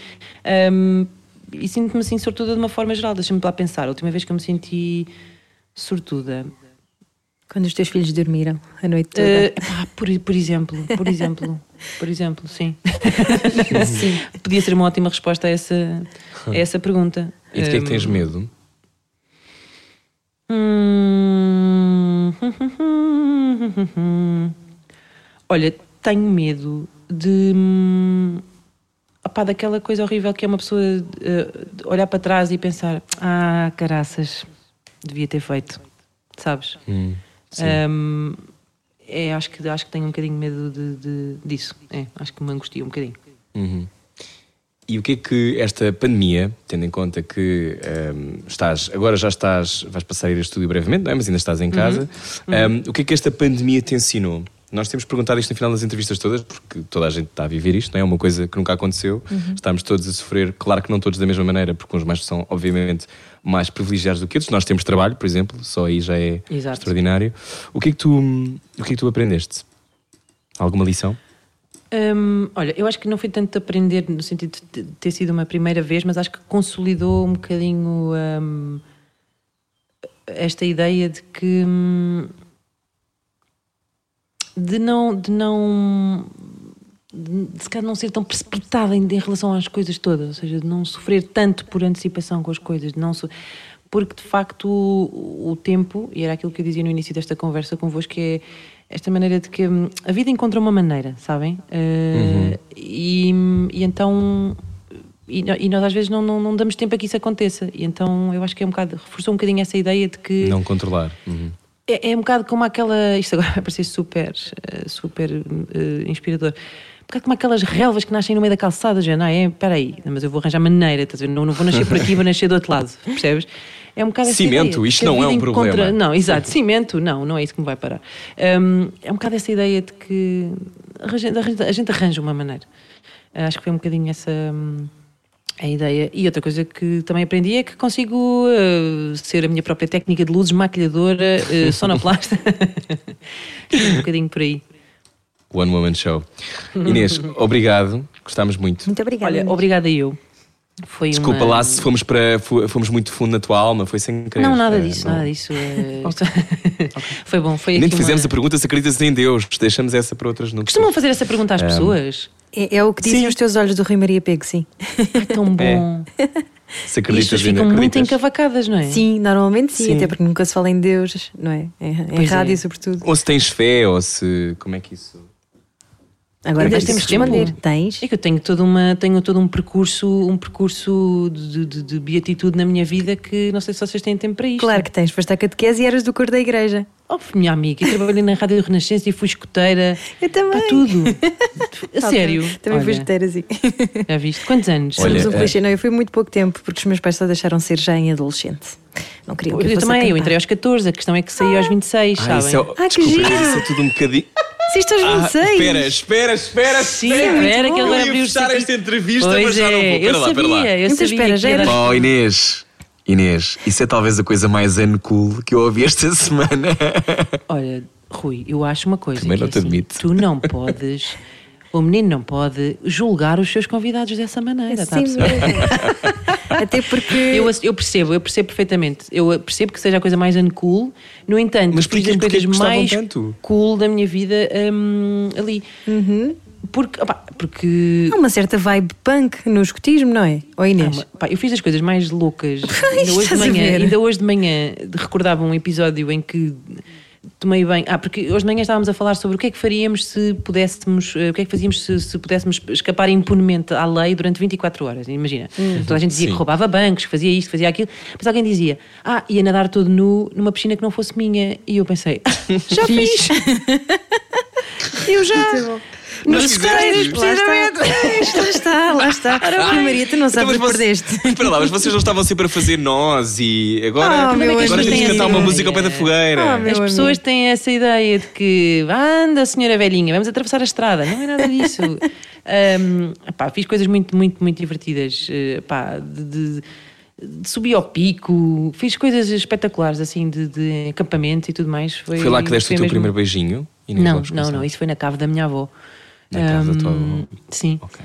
Um, e sinto-me assim sortuda de uma forma geral. Deixa-me lá pensar. A última vez que eu me senti sortuda. Quando os teus filhos dormiram a noite toda. Eh, epá, por, por exemplo, por exemplo, por exemplo, sim. [LAUGHS] sim. Podia ser uma ótima resposta a essa, a essa pergunta. E de que é que Um, tens medo? Hum. [LAUGHS] Olha, tenho medo de. hum, opá, daquela coisa horrível que é uma pessoa eh, olhar para trás e pensar: ah, caraças, devia ter feito, sabes? Hum, Hum, é, acho, que, acho que tenho um bocadinho medo de, de- disso. É, acho que me angustia um bocadinho. Uhum. E o que é que esta pandemia, tendo em conta que ehm, estás, agora já estás, vais passar a ir a estúdio brevemente, não é? mas ainda estás em casa, ehm, o que é que esta pandemia te ensinou? Nós temos perguntado isto no final das entrevistas todas, porque toda a gente está a viver isto, não é? Uma coisa que nunca aconteceu. Estamos todos a sofrer, claro que não todos da mesma maneira, porque uns mais são, obviamente, mais privilegiados do que outros. Nós temos trabalho, por exemplo, só aí já é Exato. extraordinário. O que é que tu, o que é que tu aprendeste? Alguma lição? Hum, olha, eu acho que não foi tanto aprender no sentido de ter sido uma primeira vez, mas acho que consolidou um bocadinho hum, esta ideia de que hum, de não de não de, se calhar não ser tão precipitada em, em relação às coisas todas, ou seja, de não sofrer tanto por antecipação com as coisas, de não so- porque de facto o, o tempo, e era aquilo que eu dizia no início desta conversa convosco, que é esta maneira de que hum, a vida encontra uma maneira, sabem? Uh, e, e então e, e nós às vezes não, não, não damos tempo a que isso aconteça. E então eu acho que é um bocado, reforçou um bocadinho essa ideia de que Não controlar. Uhum. É, é um bocado como aquela. Isto agora [LAUGHS] vai parecer super, eh, super eh, inspirador. Um bocado como aquelas relvas que nascem no meio da calçada, já não é? Espera aí, mas eu vou arranjar maneira, estás a ver? Não, não vou nascer por aqui, vou nascer do outro lado, [LAUGHS] percebes? É um bocado Cimento, isto não é um problema. encontra- Não, exato, cimento, não, não é isso que me vai parar. Hum, é um bocado essa ideia de que a gente, a gente arranja uma maneira. Acho que foi um bocadinho essa. A ideia. E outra coisa que também aprendi é que consigo eh, ser a minha própria técnica de luzes, maquilhadora, uh, [LAUGHS] sonoplasta. [LAUGHS] um bocadinho por aí. One Woman Show. Inês, obrigado. Gostámos muito. Muito obrigada. Olha, Inês. obrigada eu. Foi Desculpa uma... lá se fomos, para, fomos muito fundo na tua alma, foi sem querer. Não, nada Eh, disso, não. nada disso. [LAUGHS] eh, isto- foi bom, foi Nem te fizemos uma... a pergunta se acreditas em Deus. Deixamos essa para outras núpcias. Costumam fazer essa pergunta às pessoas? É, é o que dizem Sim. os teus olhos do Rui Maria Pego, sim. É tão [LAUGHS] bom. Se E as acreditas pessoas em ficam muito encavacadas, não é? Sim, normalmente sim, Sim. até porque nunca se fala em Deus, não é? Em, em é. rádio, sobretudo. Ou se tens fé, ou se. Como é que isso. Agora ter temos que tempo? responder. Tens? É que eu tenho todo, uma, tenho todo um percurso, um percurso de, de, de beatitude na minha vida que não sei se vocês têm tempo para isto. Claro que tens. Foste à catequese e eras do cor da igreja. Oh, minha amiga, eu trabalhei na Rádio Renascença e fui escuteira. Eu também. Para tudo. [LAUGHS] A sério. Também fui Olha, escuteira, assim. [LAUGHS] Já viste? Quantos anos? Olha, Somos um é- clichê. Não, eu fui muito pouco tempo, porque os meus pais só deixaram ser já em adolescente. Não queriam que eu, eu fosse a também, eu entrei aos 14, a questão é que saí aos 26, Ah, sabem? isso é, Ah, que desculpa, giro. isso é tudo um bocadinho. Se isto aos Ah, 26. espera, espera, espera. Sim, espera. espera, que ele o fechar esta entrevista, Pois mas já não vou. é, Espera eu lá, espera lá. sabia, eu Então sabia espera, já era- Oh, Inês. Inês, isso é talvez a coisa mais uncool que eu ouvi esta [LAUGHS] semana. Olha, Rui, eu acho uma coisa. Também não é te assim, admito. Tu não podes, o menino não pode julgar os seus convidados dessa maneira, está a Sim, perceber? mesmo. [LAUGHS] Até porque. Eu, eu percebo, eu percebo perfeitamente. Eu percebo que seja a coisa mais uncool. No entanto, Mas fiz as coisas mais tanto? cool da minha vida hum, ali. Porque, opá, porque Há uma certa vibe punk no escotismo, não é? Ou Inês? Ah, pá, eu fiz as coisas mais loucas. [LAUGHS] ainda, hoje de a manhã, ainda hoje de manhã recordava um episódio em que tomei bem. Ah, porque hoje de manhã estávamos a falar sobre o que é que faríamos se pudéssemos, eh, o que é que fazíamos se, se pudéssemos escapar impunemente à lei durante 24 horas. Imagina, toda a gente dizia Sim. que roubava bancos, que fazia isto, que fazia aquilo, mas alguém dizia, ah, ia nadar todo nu numa piscina que não fosse minha. E eu pensei, [LAUGHS] já fiz. [LAUGHS] eu já. Mas Nos Lá precisamente. está, lá está, lá está. Rui Maria, tu não sabes o que Então, mas perdeste. vocês- Espera lá, mas vocês não estavam sempre a fazer nós e agora, Oh, meu agora temos que cantar uma música ao pé da fogueira. Oh, As pessoas têm essa ideia de que anda, senhora velhinha, vamos atravessar a estrada. Não é nada disso. [LAUGHS] Ahm, pá, fiz coisas muito, muito, muito divertidas. eh, pá, de, de- de subir ao pico, fiz coisas espetaculares assim de, de acampamento e tudo mais. Foi, Foi lá que deste o teu mesmo- primeiro beijinho? Não, não, não, isso foi na cave da minha avó. Na da tua. Sim. Ok.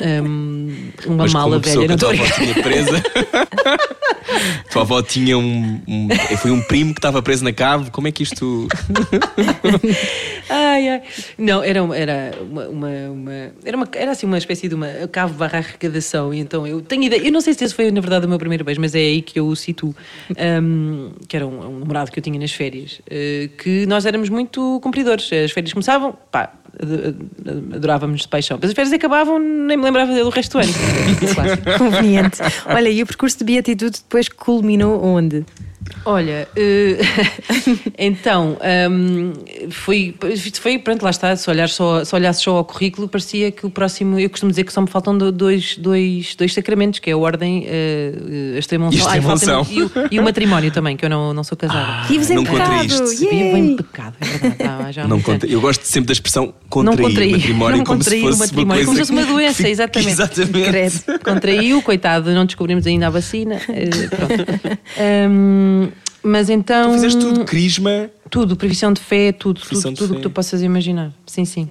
Ahm, uma Mas mala velha. a tua avó tinha presa. a [LAUGHS] tua avó tinha um, um- Foi um primo que estava preso na cave. Como é que isto. [LAUGHS] Ai, ai. Não, era, uma- era uma, uma, uma- era, uma, era assim uma espécie de uma cave barra arrecadação. E então eu tenho ideia, eu não sei se esse foi na verdade o meu primeiro beijo, mas é aí que eu o situo. Ahm, que era um, um namorado que eu tinha nas férias. eh, que nós éramos muito cumpridores. As férias começavam, pá, adorávamos de paixão. Mas as férias acabavam, nem me lembrava dele o resto do ano. [LAUGHS] Clássico. Conveniente. Olha, e o percurso de beatitude depois culminou onde? Olha, eh, [LAUGHS] então, hum, foi, foi, pronto, lá está, se, olhar só, se olhasse só ao currículo, parecia que o próximo, eu costumo dizer que só me faltam do- dois, dois, dois sacramentos, que é a ordem, eh, a extrema-unção E a Ai, falta-me- extrema-unção. e, o, e o matrimónio também, que eu não, não sou casada. Vives em não pecado. contraíste. Vivo em pecado, é verdade. ah, já Não contra... Eu gosto sempre da expressão Não contrair contraí, o matrimónio não como se contraí o fosse matrimónio, uma como se fosse uma doença, que- exatamente. Exatamente. Credo. Contraiu, coitado, não descobrimos ainda a vacina. eh, pronto. [LAUGHS] Hum, mas então. Tu fizeste tudo, crisma, Tudo, previsão de fé, tudo, Previsão tudo, fé. que tu possas imaginar. Sim, sim.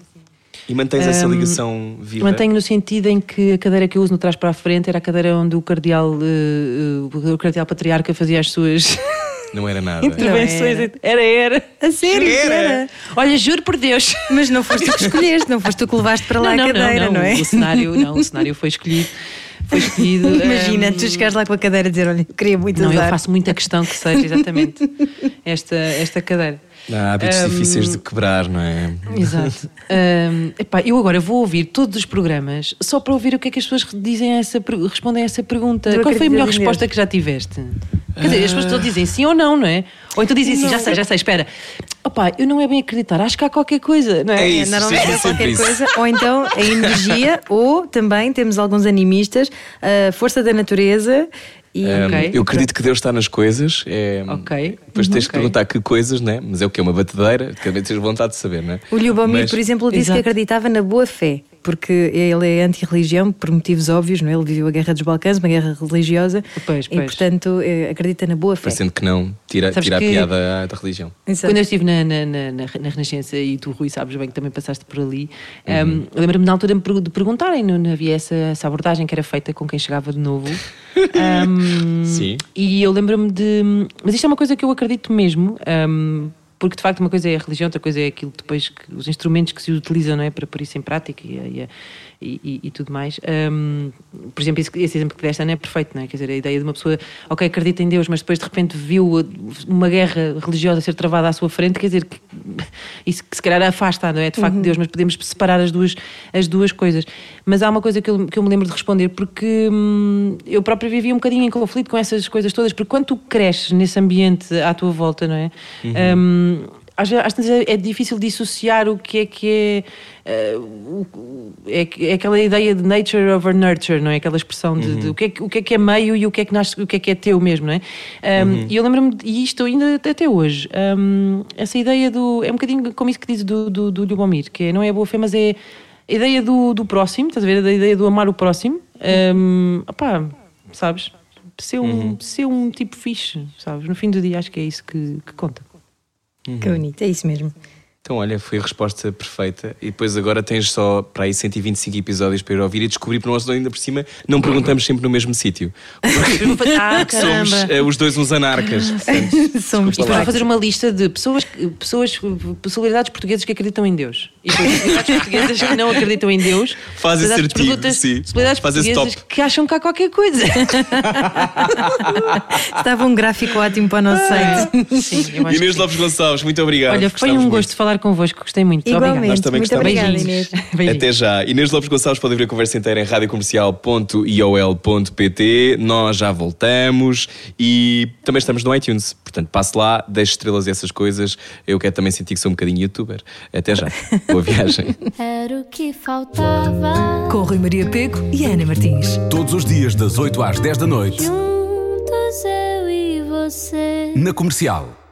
e mantens essa Hum, ligação viva. Mantenho no sentido em que a cadeira que eu uso no trás para a frente era a cadeira onde o cardeal, eh, o cardeal patriarca fazia as suas [LAUGHS] Não era nada. intervenções. era. Era, era. A sério? Era. Olha, juro por Deus. Mas não foste tu que escolheste, não foste tu que levaste para lá a cadeira, não, é? O cenário, não, o cenário foi escolhido. Foi escolhido. [LAUGHS] Imagina, hum, tu chegares lá com a cadeira e dizer: Olha, eu queria muito Não, eu usar. faço muita questão que seja exatamente [LAUGHS] esta, esta cadeira. Há hábitos Um, difíceis de quebrar, não é? Exato. Ahm, epá, eu agora vou ouvir todos os programas só para ouvir o que é que as pessoas dizem a essa, respondem a essa pergunta. Tu Qual foi a melhor resposta que já tiveste? Quer dizer, as pessoas todas dizem sim ou não, não é? Ou então dizem assim, já sei, já sei, espera. Opá, eu não é bem acreditar, acho que há qualquer coisa, não é? É isso. Normalmente sim, é qualquer isso. coisa, ou então a energia, [LAUGHS] ou também temos alguns animistas, a força da natureza e. Um, Ok. Eu acredito que Deus está nas coisas. É, Ok. Depois tens de Ok. perguntar que coisas, né? Mas é o que? Uma batedeira? Vez tens vontade de saber, não é? O Lubomir, Mas- por exemplo, disse Exato. que acreditava na boa fé, porque ele é anti-religião por motivos óbvios, não é? Ele viveu a Guerra dos Balcãs, uma guerra religiosa, Pois, e pois. portanto eh, acredita na boa fé. Parecendo que não, tira, Sabes tira que- a piada da religião. Exato. Quando eu estive na, na, na, na- na Renascença e tu, Rui, sabes bem que também passaste por ali, Uhum. um, eu lembro-me na altura de perguntarem, não, não havia essa, essa abordagem que era feita com quem chegava de novo. Um, [LAUGHS] Sim. E eu lembro-me de. Mas isto é uma coisa que eu acredito mesmo. um, porque de facto uma coisa é a religião, outra coisa é aquilo depois que, os instrumentos que se utilizam não é, para pôr isso em prática e, e, e- e- e tudo mais. Um, por exemplo, esse, esse exemplo que deste Ana é perfeito, não é? Quer dizer, a ideia de uma pessoa, ok, acredita em Deus, mas depois de repente viu uma guerra religiosa ser travada à sua frente, quer dizer, que, [LAUGHS] isso que se calhar afasta, não é? De facto, Deus, mas podemos separar as duas, as duas coisas. Mas há uma coisa que eu, que eu me lembro de responder, porque hum, eu própria vivia um bocadinho em conflito com essas coisas todas, porque quando tu cresces nesse ambiente à tua volta, não é? Hum, às vezes às vezes é, é difícil dissociar o que é que é, eh, é, é aquela ideia de nature over nurture, não é? Aquela expressão de, de o, que é, que- o que é que é meio e o que é que, nasce, o que, é, que é teu mesmo, não é? Um, E eu lembro-me, e isto ainda até hoje, um, essa ideia do. É um bocadinho como isso que diz do, do, do Lubomir, que é, não é a boa fé, mas é a ideia do, do próximo, estás a ver? A ideia do amar o próximo. Um, opá, sabes? Ser um, ser um tipo fixe, sabes? No fim do dia acho que é isso que, que conta. Que bonito, é isso mesmo. Então, olha, foi a resposta perfeita. E depois agora tens só para aí 125 episódios para ir ouvir e descobrir, porque nós ainda por cima não perguntamos sempre no mesmo sítio. [LAUGHS] Ah, Somos eh, os dois uns anarcas. Portanto, [LAUGHS] Somos Isto fazer uma lista de pessoas, pessoas, personalidades portuguesas que acreditam em Deus. E personalidades [LAUGHS] portuguesas que não acreditam em Deus. Faz esse artigo, sim. Personalidades Faz esse portuguesas top. que acham que há qualquer coisa. Estava um gráfico ótimo para o nosso site. Sim, que Inês. Lopes Gonçalves, muito obrigado. Olha, foi um muito. gosto falar convosco, gostei muito. Igualmente, Nós também muito gostamos. obrigada. Inês. [LAUGHS] Beijinhos. Até já. Inês Lopes Gonçalves pode ouvir a conversa inteira em radiocomercial.iol.pt. Nós já voltamos e também estamos no iTunes. Portanto, passe lá, deixe estrelas e essas coisas. Eu quero também sentir que sou um bocadinho youtuber. Até já. [LAUGHS] Boa viagem. Era o que faltava. Com Rui Maria Peco e Ana Martins. Todos os dias, das 8 às 10 da noite, Juntos eu e você. na comercial.